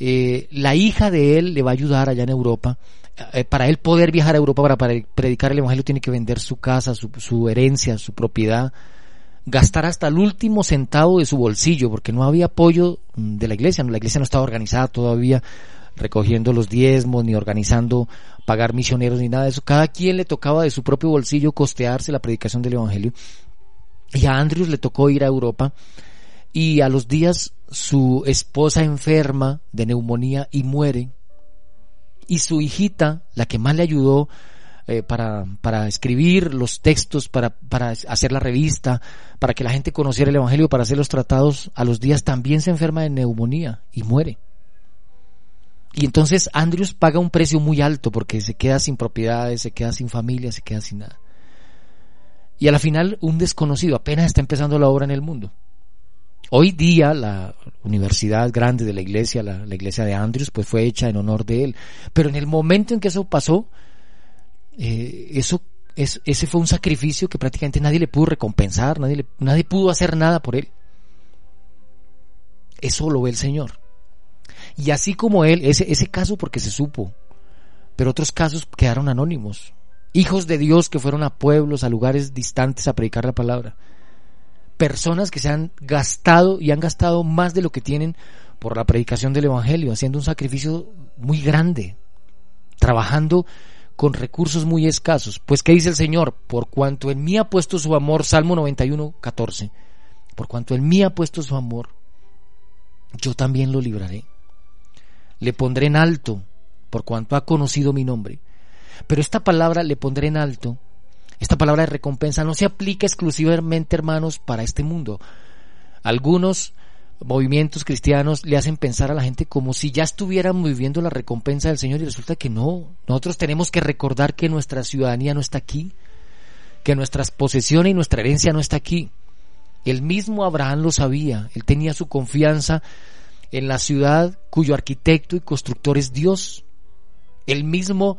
Eh, la hija de él le va a ayudar allá en Europa. Eh, para él poder viajar a Europa para, predicar el Evangelio tiene que vender su casa, su, su herencia, su propiedad, gastar hasta el último centavo de su bolsillo, porque no había apoyo de la iglesia, la iglesia no estaba organizada todavía recogiendo los diezmos, ni organizando pagar misioneros, ni nada de eso. Cada quien le tocaba de su propio bolsillo costearse la predicación del Evangelio. Y a Andrews le tocó ir a Europa y a los días su esposa enferma de neumonía y muere. Y su hijita, la que más le ayudó eh, para, para escribir los textos, para, para hacer la revista, para que la gente conociera el Evangelio, para hacer los tratados, a los días también se enferma de neumonía y muere. Y entonces Andrews paga un precio muy alto porque se queda sin propiedades, se queda sin familia, se queda sin nada. Y a la final un desconocido apenas está empezando la obra en el mundo. Hoy día la universidad grande de la iglesia, la, iglesia de Andrews, pues fue hecha en honor de él. Pero en el momento en que eso pasó, eh, eso es, ese fue un sacrificio que prácticamente nadie le pudo recompensar, nadie, nadie pudo hacer nada por él. Eso lo ve el Señor. Y así como él, ese, ese caso porque se supo, pero otros casos quedaron anónimos. Hijos de Dios que fueron a pueblos, a lugares distantes a predicar la palabra. Personas que se han gastado y han gastado más de lo que tienen por la predicación del Evangelio, haciendo un sacrificio muy grande, trabajando con recursos muy escasos. Pues, ¿qué dice el Señor? Por cuanto en mí ha puesto su amor, Salmo 91, 14, por cuanto en mí ha puesto su amor, yo también lo libraré. Le pondré en alto, por cuanto ha conocido mi nombre. Pero esta palabra le pondré en alto, esta palabra de recompensa no se aplica exclusivamente, hermanos, para este mundo. Algunos movimientos cristianos le hacen pensar a la gente como si ya estuviéramos viviendo la recompensa del Señor y resulta que no. Nosotros tenemos que recordar que nuestra ciudadanía no está aquí, que nuestras posesiones y nuestra herencia no está aquí. El mismo Abraham lo sabía, él tenía su confianza en la ciudad cuyo arquitecto y constructor es Dios. El mismo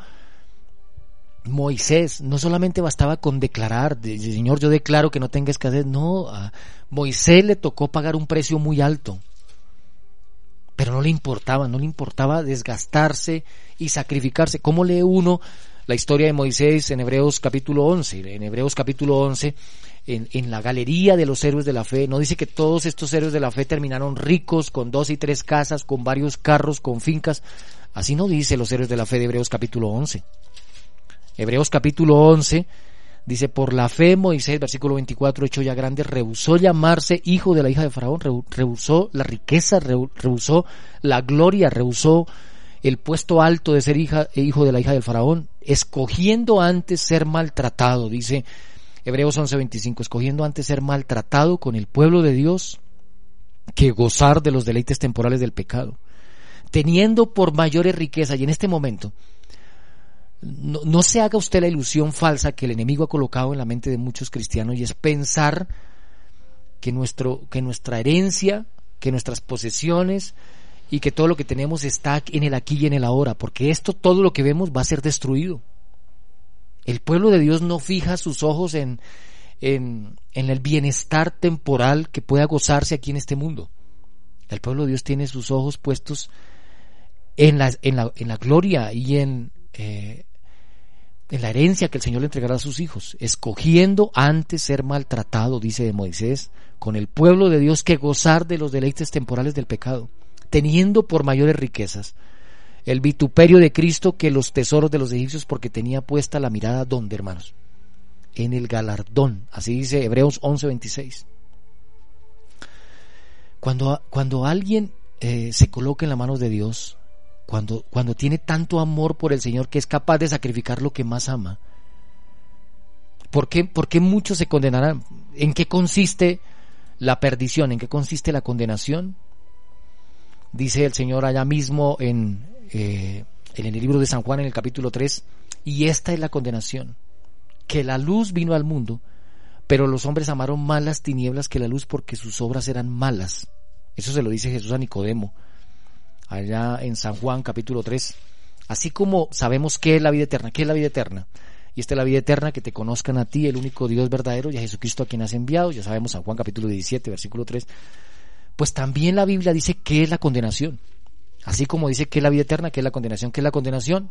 Moisés no solamente bastaba con declarar, de- Señor, yo declaro que no tenga escasez, no, a Moisés le tocó pagar un precio muy alto, pero no le importaba, no le importaba desgastarse y sacrificarse. ¿Cómo lee uno la historia de Moisés en Hebreos capítulo 11? En Hebreos capítulo 11, en, en la galería de los héroes de la fe, no dice que todos estos héroes de la fe terminaron ricos, con dos y tres casas, con varios carros, con fincas. Así no dice los héroes de la fe de Hebreos capítulo 11. Hebreos capítulo 11 dice, por la fe Moisés, versículo 24, hecho ya grande, rehusó llamarse hijo de la hija de Faraón, rehu- rehusó la riqueza, rehu- rehusó la gloria, rehusó el puesto alto de ser hija, e hijo de la hija del Faraón, escogiendo antes ser maltratado, dice Hebreos 11:25, escogiendo antes ser maltratado con el pueblo de Dios que gozar de los deleites temporales del pecado, teniendo por mayores riquezas, y en este momento, no, no se haga usted la ilusión falsa que el enemigo ha colocado en la mente de muchos cristianos y es pensar que, nuestro, que nuestra herencia, que nuestras posesiones y que todo lo que tenemos está en el aquí y en el ahora, porque esto, todo lo que vemos va a ser destruido. El pueblo de Dios no fija sus ojos en, en, el bienestar temporal que pueda gozarse aquí en este mundo. El pueblo de Dios tiene sus ojos puestos en la, en la, en la gloria y en, eh, en la herencia que el Señor le entregará a sus hijos, escogiendo antes ser maltratado, dice de Moisés, con el pueblo de Dios que gozar de los deleites temporales del pecado, teniendo por mayores riquezas el vituperio de Cristo que los tesoros de los egipcios porque tenía puesta la mirada donde, hermanos, en el galardón, así dice Hebreos 11:26. Cuando, cuando alguien eh, se coloca en las manos de Dios, cuando, cuando tiene tanto amor por el Señor que es capaz de sacrificar lo que más ama, ¿por qué, por qué muchos se condenarán? ¿En qué consiste la perdición? ¿En qué consiste la condenación? Dice el Señor allá mismo en, eh, en el libro de San Juan en el capítulo 3, y esta es la condenación, que la luz vino al mundo, pero los hombres amaron más las tinieblas que la luz porque sus obras eran malas. Eso se lo dice Jesús a Nicodemo, allá en San Juan capítulo 3. Así como sabemos qué es la vida eterna, qué es la vida eterna. Y esta es la vida eterna, que te conozcan a ti, el único Dios verdadero, y a Jesucristo a quien has enviado. Ya sabemos San Juan capítulo 17, versículo 3. Pues también la Biblia dice qué es la condenación. Así como dice qué es la vida eterna, qué es la condenación, qué es la condenación.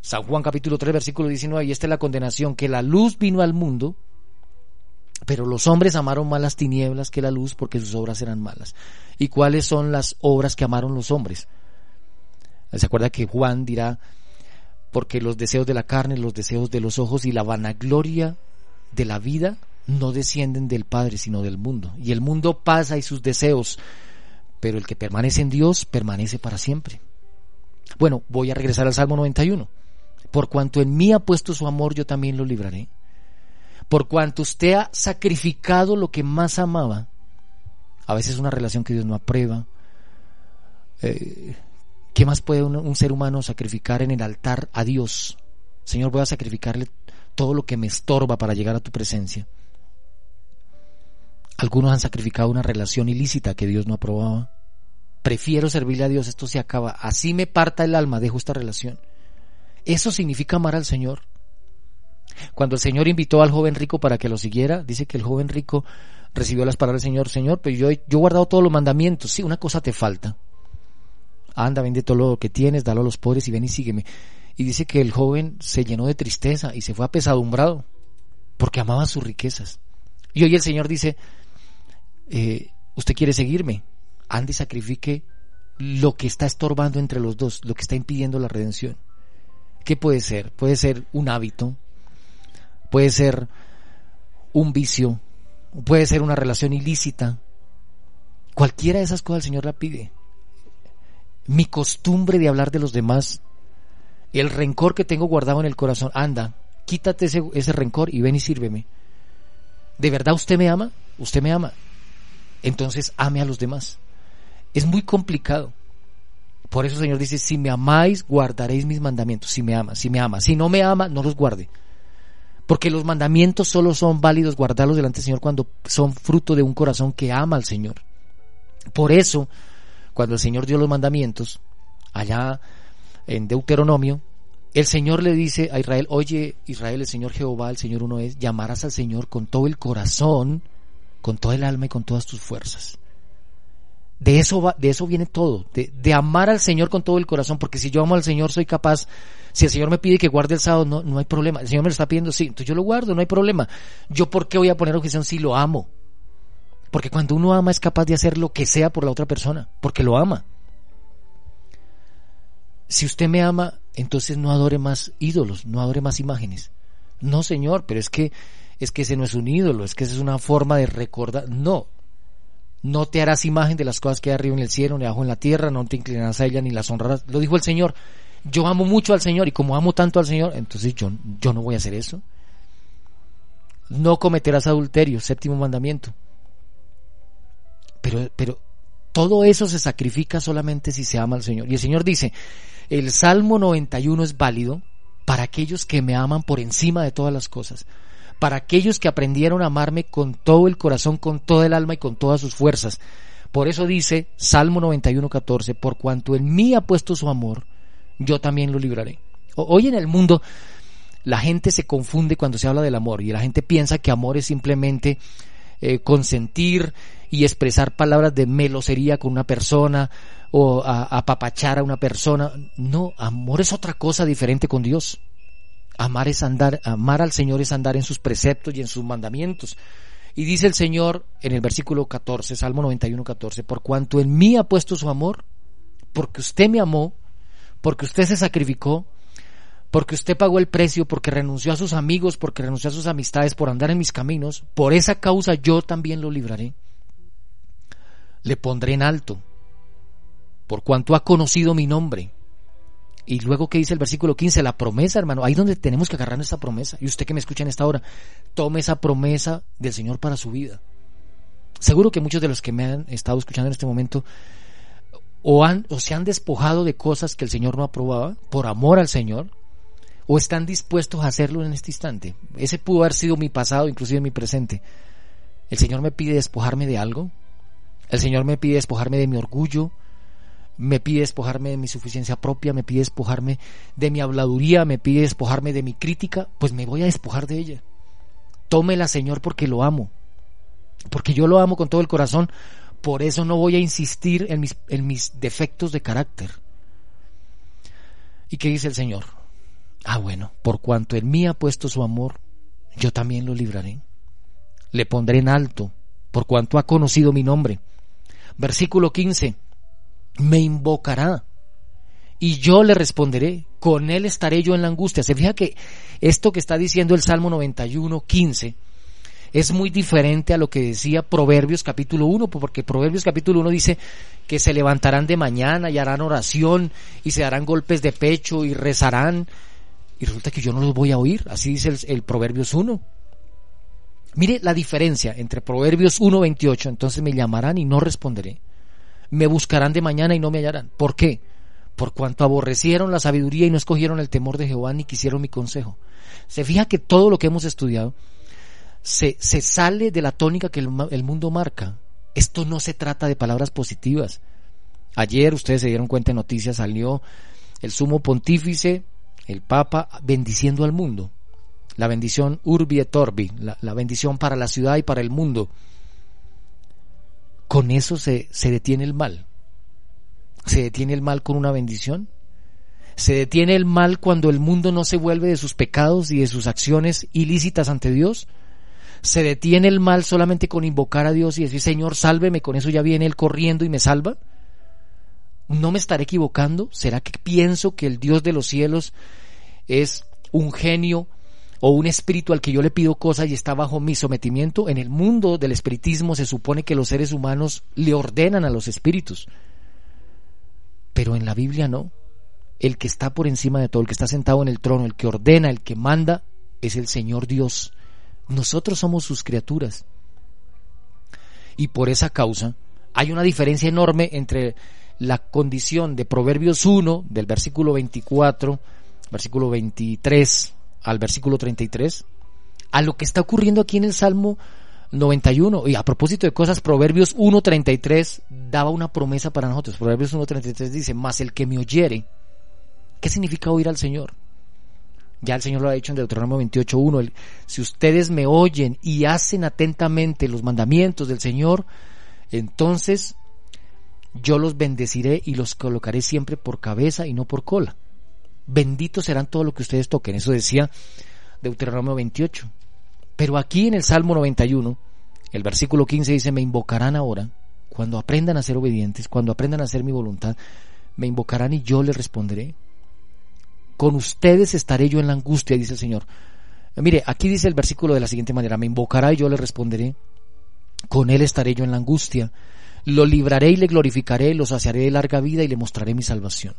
San Juan capítulo 3, versículo 19, y esta es la condenación, que la luz vino al mundo, pero los hombres amaron más las tinieblas que la luz porque sus obras eran malas. ¿Y cuáles son las obras que amaron los hombres? ¿Se acuerda que Juan dirá, porque los deseos de la carne, los deseos de los ojos y la vanagloria de la vida no descienden del Padre, sino del mundo. Y el mundo pasa y sus deseos, pero el que permanece en Dios permanece para siempre. Bueno, voy a regresar al Salmo 91. Por cuanto en mí ha puesto su amor, yo también lo libraré. Por cuanto usted ha sacrificado lo que más amaba, a veces una relación que Dios no aprueba. Eh, ¿Qué más puede un, un, ser humano sacrificar en el altar a Dios? Señor, voy a sacrificarle todo lo que me estorba para llegar a tu presencia. Algunos han sacrificado una relación ilícita que Dios no aprobaba. Prefiero servirle a Dios, esto se acaba. Así me parta el alma, dejo esta relación. Eso significa amar al Señor. Cuando el Señor invitó al joven rico para que lo siguiera, dice que el joven rico recibió las palabras del Señor, Señor, pero yo, he guardado todos los mandamientos. Sí, una cosa te falta. Anda, vende todo lo que tienes, dalo a los pobres y ven y sígueme. Y dice que el joven se llenó de tristeza y se fue apesadumbrado porque amaba sus riquezas. Y hoy el Señor dice, eh, usted quiere seguirme, ande y sacrifique lo que está estorbando entre los dos, lo que está impidiendo la redención. ¿Qué puede ser? Puede ser un hábito, puede ser un vicio, puede ser una relación ilícita. Cualquiera de esas cosas el Señor la pide. Mi costumbre de hablar de los demás, el rencor que tengo guardado en el corazón, anda, quítate ese, ese rencor y ven y sírveme. ¿De verdad usted me ama? Usted me ama. Entonces ame a los demás. Es muy complicado. Por eso el Señor dice, si me amáis, guardaréis mis mandamientos. Si me ama, si me ama. Si no me ama, no los guarde. Porque los mandamientos solo son válidos guardarlos delante del Señor cuando son fruto de un corazón que ama al Señor. Por eso, cuando el Señor dio los mandamientos, allá en Deuteronomio, el Señor le dice a Israel, oye Israel, el Señor Jehová, el Señor uno es, llamarás al Señor con todo el corazón, con todo el alma y con todas tus fuerzas. De eso, va, de eso viene todo, de, de, amar al Señor con todo el corazón, porque si yo amo al Señor soy capaz, si el Señor me pide que guarde el sábado, no, no hay problema, el Señor me lo está pidiendo, sí, entonces yo lo guardo, no hay problema. Yo por qué voy a poner objeción si lo amo? Porque cuando uno ama es capaz de hacer lo que sea por la otra persona, porque lo ama. Si usted me ama, entonces no adore más ídolos, no adore más imágenes. No, Señor, pero es que es que ese no es un ídolo, es que esa es una forma de recordar. No, no te harás imagen de las cosas que hay arriba en el cielo, ni abajo en la tierra, no te inclinarás a ella ni las honrarás. Lo dijo el Señor. Yo amo mucho al Señor y como amo tanto al Señor, entonces yo, yo no voy a hacer eso. No cometerás adulterio, séptimo mandamiento. Pero, pero todo eso se sacrifica solamente si se ama al Señor. Y el Señor dice, el Salmo 91 es válido para aquellos que me aman por encima de todas las cosas para aquellos que aprendieron a amarme con todo el corazón, con toda el alma y con todas sus fuerzas. Por eso dice Salmo 91, 14, por cuanto en mí ha puesto su amor, yo también lo libraré. Hoy en el mundo la gente se confunde cuando se habla del amor y la gente piensa que amor es simplemente eh, consentir y expresar palabras de melosería con una persona o apapachar a una persona. No, amor es otra cosa diferente con Dios. Amar es andar, amar al Señor es andar en sus preceptos y en sus mandamientos. Y dice el Señor en el versículo 14, Salmo 91, 14, por cuanto en mí ha puesto su amor, porque usted me amó, porque usted se sacrificó, porque usted pagó el precio, porque renunció a sus amigos, porque renunció a sus amistades, por andar en mis caminos, por esa causa yo también lo libraré. Le pondré en alto, por cuanto ha conocido mi nombre. Y luego que dice el versículo 15, la promesa, hermano, ahí donde tenemos que agarrar esta promesa. Y usted que me escucha en esta hora, tome esa promesa del Señor para su vida. Seguro que muchos de los que me han estado escuchando en este momento o, han, o se han despojado de cosas que el Señor no aprobaba por amor al Señor, o están dispuestos a hacerlo en este instante. Ese pudo haber sido mi pasado, inclusive mi presente. El Señor me pide despojarme de algo. El Señor me pide despojarme de mi orgullo, me pide despojarme de mi suficiencia propia, me pide despojarme de mi habladuría, me pide despojarme de mi crítica, pues me voy a despojar de ella. Tómela, Señor, porque lo amo. Porque yo lo amo con todo el corazón, por eso no voy a insistir en mis, en mis defectos de carácter. ¿Y qué dice el Señor? Ah, bueno, por cuanto en mí ha puesto su amor, yo también lo libraré. Le pondré en alto, por cuanto ha conocido mi nombre. Versículo 15 me invocará y yo le responderé, con él estaré yo en la angustia. Se fija que esto que está diciendo el Salmo 91, 15, es muy diferente a lo que decía Proverbios capítulo 1, porque Proverbios capítulo 1 dice que se levantarán de mañana y harán oración y se darán golpes de pecho y rezarán. Y resulta que yo no los voy a oír, así dice el, Proverbios 1. Mire la diferencia entre Proverbios 1, 28, entonces me llamarán y no responderé me buscarán de mañana y no me hallarán. ¿Por qué? Por cuanto aborrecieron la sabiduría y no escogieron el temor de Jehová ni quisieron mi consejo. Se fija que todo lo que hemos estudiado se, se sale de la tónica que el, mundo marca. Esto no se trata de palabras positivas. Ayer ustedes se dieron cuenta en noticias, salió el sumo pontífice, el papa, bendiciendo al mundo. la bendición urbi et orbi, la bendición para la ciudad y para el mundo. Con eso se, se detiene el mal. ¿Se detiene el mal con una bendición? ¿Se detiene el mal cuando el mundo no se vuelve de sus pecados y de sus acciones ilícitas ante Dios? ¿Se detiene el mal solamente con invocar a Dios y decir, Señor, sálveme, con eso ya viene Él corriendo y me salva? ¿No me estaré equivocando? ¿Será que pienso que el Dios de los cielos es un genio o un espíritu al que yo le pido cosas y está bajo mi sometimiento? En el mundo del espiritismo se supone que los seres humanos le ordenan a los espíritus. Pero en la Biblia no. El que está por encima de todo, el que está sentado en el trono, el que ordena, el que manda, es el Señor Dios. Nosotros somos sus criaturas. Y por esa causa hay una diferencia enorme entre la condición de Proverbios 1, del versículo 24, versículo 23 al versículo 33, a lo que está ocurriendo aquí en el Salmo 91. Y a propósito de cosas, Proverbios 1.33 daba una promesa para nosotros. Proverbios 1.33 dice, más el que me oyere. ¿Qué significa oír al Señor? Ya el Señor lo ha dicho en Deuteronomio 28.1. Si ustedes me oyen y hacen atentamente los mandamientos del Señor, entonces yo los bendeciré y los colocaré siempre por cabeza y no por cola. Benditos serán todo lo que ustedes toquen. Eso decía Deuteronomio 28. Pero aquí en el Salmo 91, el versículo 15 dice, me invocarán ahora, cuando aprendan a ser obedientes, cuando aprendan a hacer mi voluntad, me invocarán y yo les responderé. Con ustedes estaré yo en la angustia, dice el Señor. Mire, aquí dice el versículo de la siguiente manera, me invocará y yo le responderé. Con él estaré yo en la angustia. Lo libraré y le glorificaré, lo saciaré de larga vida y le mostraré mi salvación.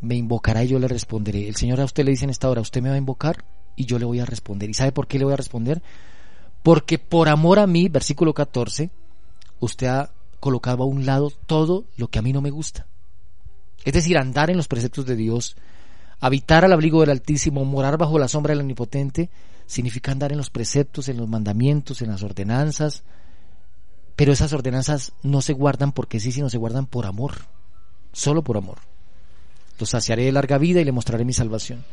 Me invocará y yo le responderé. El Señor a usted le dice en esta hora, usted me va a invocar y yo le voy a responder. ¿Y sabe por qué le voy a responder? Porque por amor a mí, versículo 14, usted ha colocado a un lado todo lo que a mí no me gusta. Es decir, andar en los preceptos de Dios, habitar al abrigo del Altísimo, morar bajo la sombra del Omnipotente, significa andar en los preceptos, en los mandamientos, en las ordenanzas, pero esas ordenanzas no se guardan porque sí, sino se guardan por amor, solo por amor. Los saciaré de larga vida y le mostraré mi salvación.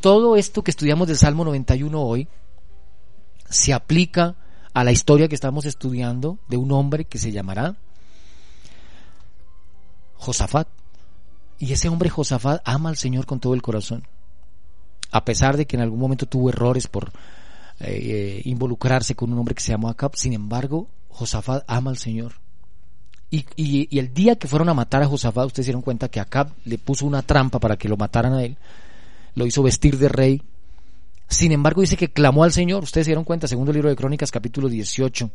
Todo esto que estudiamos del Salmo 91 hoy se aplica a la historia que estamos estudiando de un hombre que se llamará Josafat. Y ese hombre Josafat ama al Señor con todo el corazón. A pesar de que en algún momento tuvo errores por eh, involucrarse con un hombre que se llamó Acab, sin embargo, Josafat ama al Señor. Y, el día que fueron a matar a Josafat, ustedes se dieron cuenta que Acab le puso una trampa para que lo mataran a él, lo hizo vestir de rey. Sin embargo, dice que clamó al Señor. Ustedes se dieron cuenta, segundo libro de Crónicas, capítulo 18,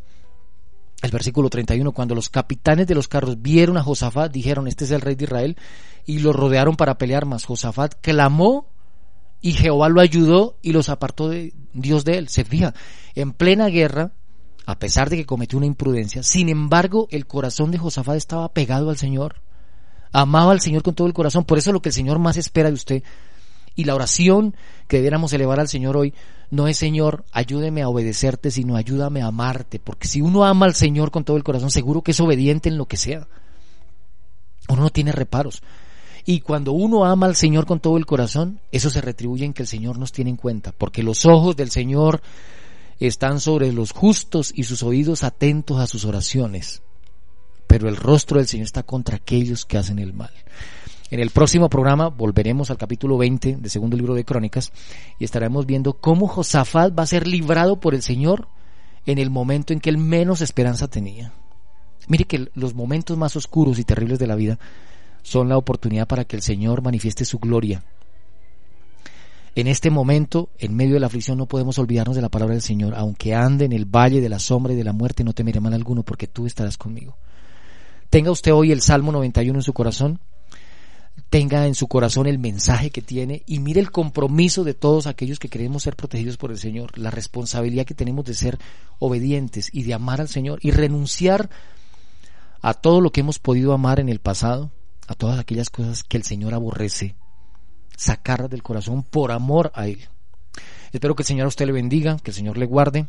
el versículo 31, cuando los capitanes de los carros vieron a Josafat, dijeron, este es el rey de Israel, y lo rodearon para pelear más. Josafat clamó y Jehová lo ayudó y los apartó de Dios de él. Se fija, en plena guerra, a pesar de que cometió una imprudencia, sin embargo el corazón de Josafat estaba pegado al Señor, amaba al Señor con todo el corazón, por eso es lo que el Señor más espera de usted. Y la oración que debiéramos elevar al Señor hoy no es Señor, ayúdeme a obedecerte, sino ayúdame a amarte, porque si uno ama al Señor con todo el corazón, seguro que es obediente en lo que sea. Uno no tiene reparos. Y cuando uno ama al Señor con todo el corazón, eso se retribuye en que el Señor nos tiene en cuenta, porque los ojos del Señor están sobre los justos y sus oídos atentos a sus oraciones. Pero el rostro del Señor está contra aquellos que hacen el mal. En el próximo programa volveremos al capítulo 20 del segundo libro de Crónicas y estaremos viendo cómo Josafat va a ser librado por el Señor en el momento en que él menos esperanza tenía. Mire que los momentos más oscuros y terribles de la vida son la oportunidad para que el Señor manifieste su gloria en este momento, en medio de la aflicción, no podemos olvidarnos de la palabra del Señor. Aunque ande en el valle de la sombra y de la muerte, no temeré mal alguno, porque tú estarás conmigo. Tenga usted hoy el Salmo 91 en su corazón. Tenga en su corazón el mensaje que tiene y mire el compromiso de todos aquellos que queremos ser protegidos por el Señor, la responsabilidad que tenemos de ser obedientes y de amar al Señor y renunciar a todo lo que hemos podido amar en el pasado, a todas aquellas cosas que el Señor aborrece sacar del corazón por amor a Él. Espero que el Señor a usted le bendiga, que el Señor le guarde.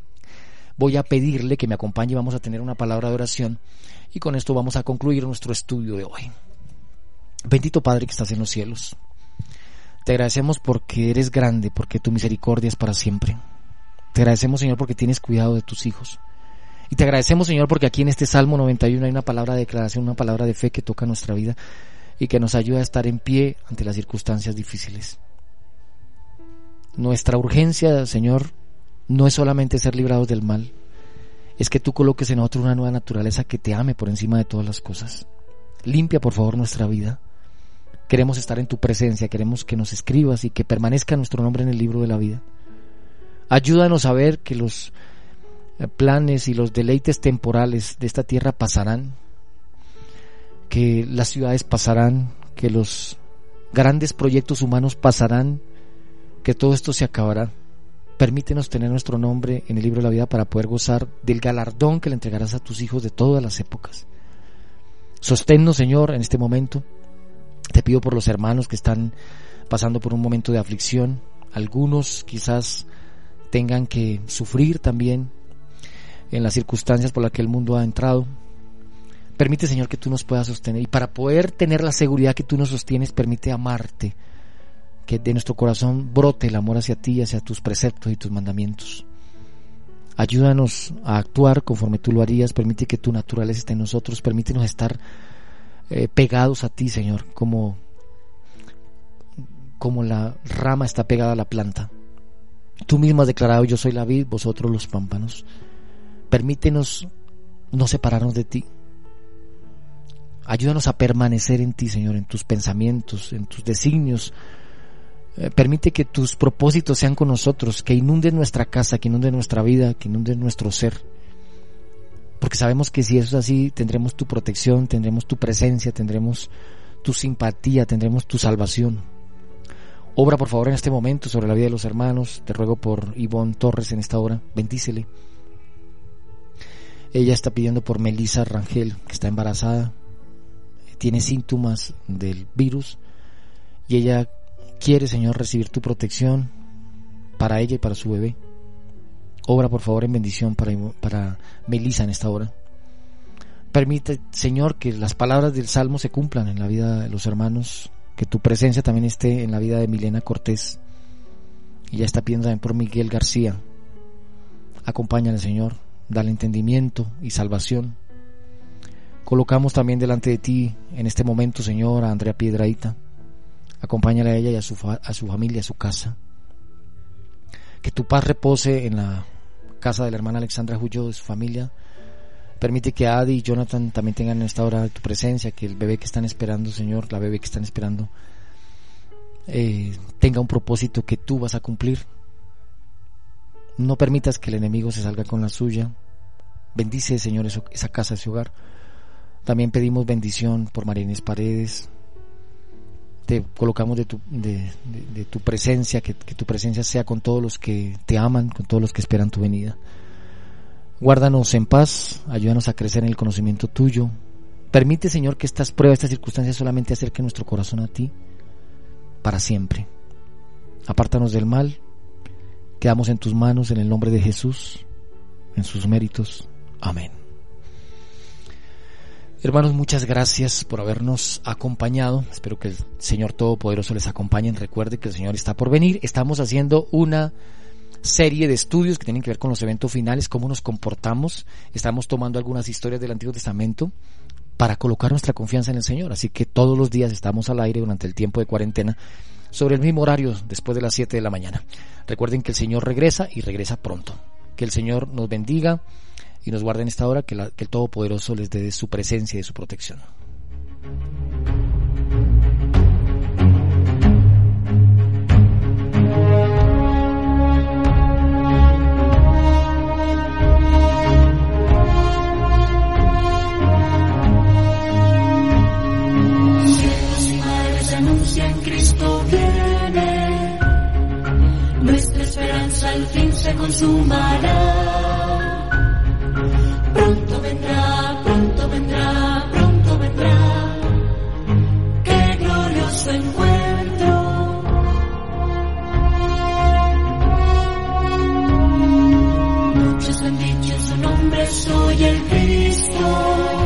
Voy a pedirle que me acompañe, vamos a tener una palabra de oración y con esto vamos a concluir nuestro estudio de hoy. Bendito Padre que estás en los cielos. Te agradecemos porque eres grande, porque tu misericordia es para siempre. Te agradecemos, Señor, porque tienes cuidado de tus hijos. Y te agradecemos, Señor, porque aquí en este Salmo 91 hay una palabra de declaración, una palabra de fe que toca nuestra vida y que nos ayuda a estar en pie ante las circunstancias difíciles. Nuestra urgencia, Señor, no es solamente ser librados del mal, es que tú coloques en nosotros una nueva naturaleza que te ame por encima de todas las cosas. Limpia, por favor, nuestra vida. Queremos estar en tu presencia, queremos que nos escribas y que permanezca nuestro nombre en el libro de la vida. Ayúdanos a ver que los eh, planes y los deleites temporales de esta tierra pasarán, que las ciudades pasarán, que los grandes proyectos humanos pasarán, que todo esto se acabará. Permítenos tener nuestro nombre en el libro de la vida para poder gozar del galardón que le entregarás a tus hijos de todas las épocas. Sosténnos, Señor, en este momento. Te pido por los hermanos que están pasando por un momento de aflicción. Algunos quizás tengan que sufrir también en las circunstancias por las que el mundo ha entrado. Permite, Señor, que tú nos puedas sostener. Y para poder tener la seguridad que tú nos sostienes, permite amarte. Que de nuestro corazón brote el amor hacia ti, hacia tus preceptos y tus mandamientos. Ayúdanos a actuar conforme tú lo harías. Permite que tu naturaleza esté en nosotros. Permítenos estar eh, pegados a ti, Señor, como, como la rama está pegada a la planta. Tú mismo has declarado, yo soy la vid, vosotros los pámpanos. Permítenos no separarnos de ti. Ayúdanos a permanecer en ti, Señor, en tus pensamientos, en tus designios. Eh, permite que tus propósitos sean con nosotros, que inunden nuestra casa, que inunden nuestra vida, que inunden nuestro ser. Porque sabemos que si eso es así, tendremos tu protección, tendremos tu presencia, tendremos tu simpatía, tendremos tu salvación. Obra por favor en este momento sobre la vida de los hermanos. Te ruego por Ivonne Torres en esta hora. Bendícele. Ella está pidiendo por Melissa Rangel, que está embarazada. Tiene síntomas del virus. Y ella quiere, Señor, recibir tu protección para ella y para su bebé. Obra por favor en bendición para, para Melissa en esta hora. Permite, Señor, que las palabras del Salmo se cumplan en la vida de los hermanos que tu presencia también esté en la vida de Milena Cortés. Y ya está pidiendo también por Miguel García. Acompáñale, Señor, dale entendimiento y salvación. Colocamos también delante de ti en este momento, Señor, a Andrea Piedraíta. Acompáñale a ella y a su, a su familia, a su casa. Que tu paz repose en la casa de la hermana Alexandra Jullo, de su familia, Permite que Adi y Jonathan también tengan en esta hora tu presencia, que el bebé que están esperando, Señor, la bebé que están esperando, eh, tenga un propósito que tú vas a cumplir. No permitas que el enemigo se salga con la suya. Bendice, Señor, esa casa, ese hogar. También pedimos bendición por Marines Paredes. Te colocamos de tu, de, tu presencia, que tu presencia sea con todos los que te aman, con todos los que esperan tu venida. Guárdanos en paz, ayúdanos a crecer en el conocimiento tuyo. Permite, Señor, que estas pruebas, estas circunstancias solamente acerquen nuestro corazón a ti para siempre. Apártanos del mal, quedamos en tus manos en el nombre de Jesús, en sus méritos. Amén. Hermanos, muchas gracias por habernos acompañado. Espero que el Señor Todopoderoso les acompañe. Recuerde que el Señor está por venir. Estamos haciendo una serie de estudios que tienen que ver con los eventos finales, cómo nos comportamos. Estamos tomando algunas historias del Antiguo Testamento para colocar nuestra confianza en el Señor. Así que todos los días estamos al aire durante el tiempo de cuarentena sobre el mismo horario después de las 7 de la mañana. Recuerden que el Señor regresa y regresa pronto. Que el Señor nos bendiga y nos guarde en esta hora, que, el Todopoderoso les dé su presencia y su protección. al fin se consumará. Soy el Cristo.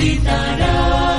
visitará.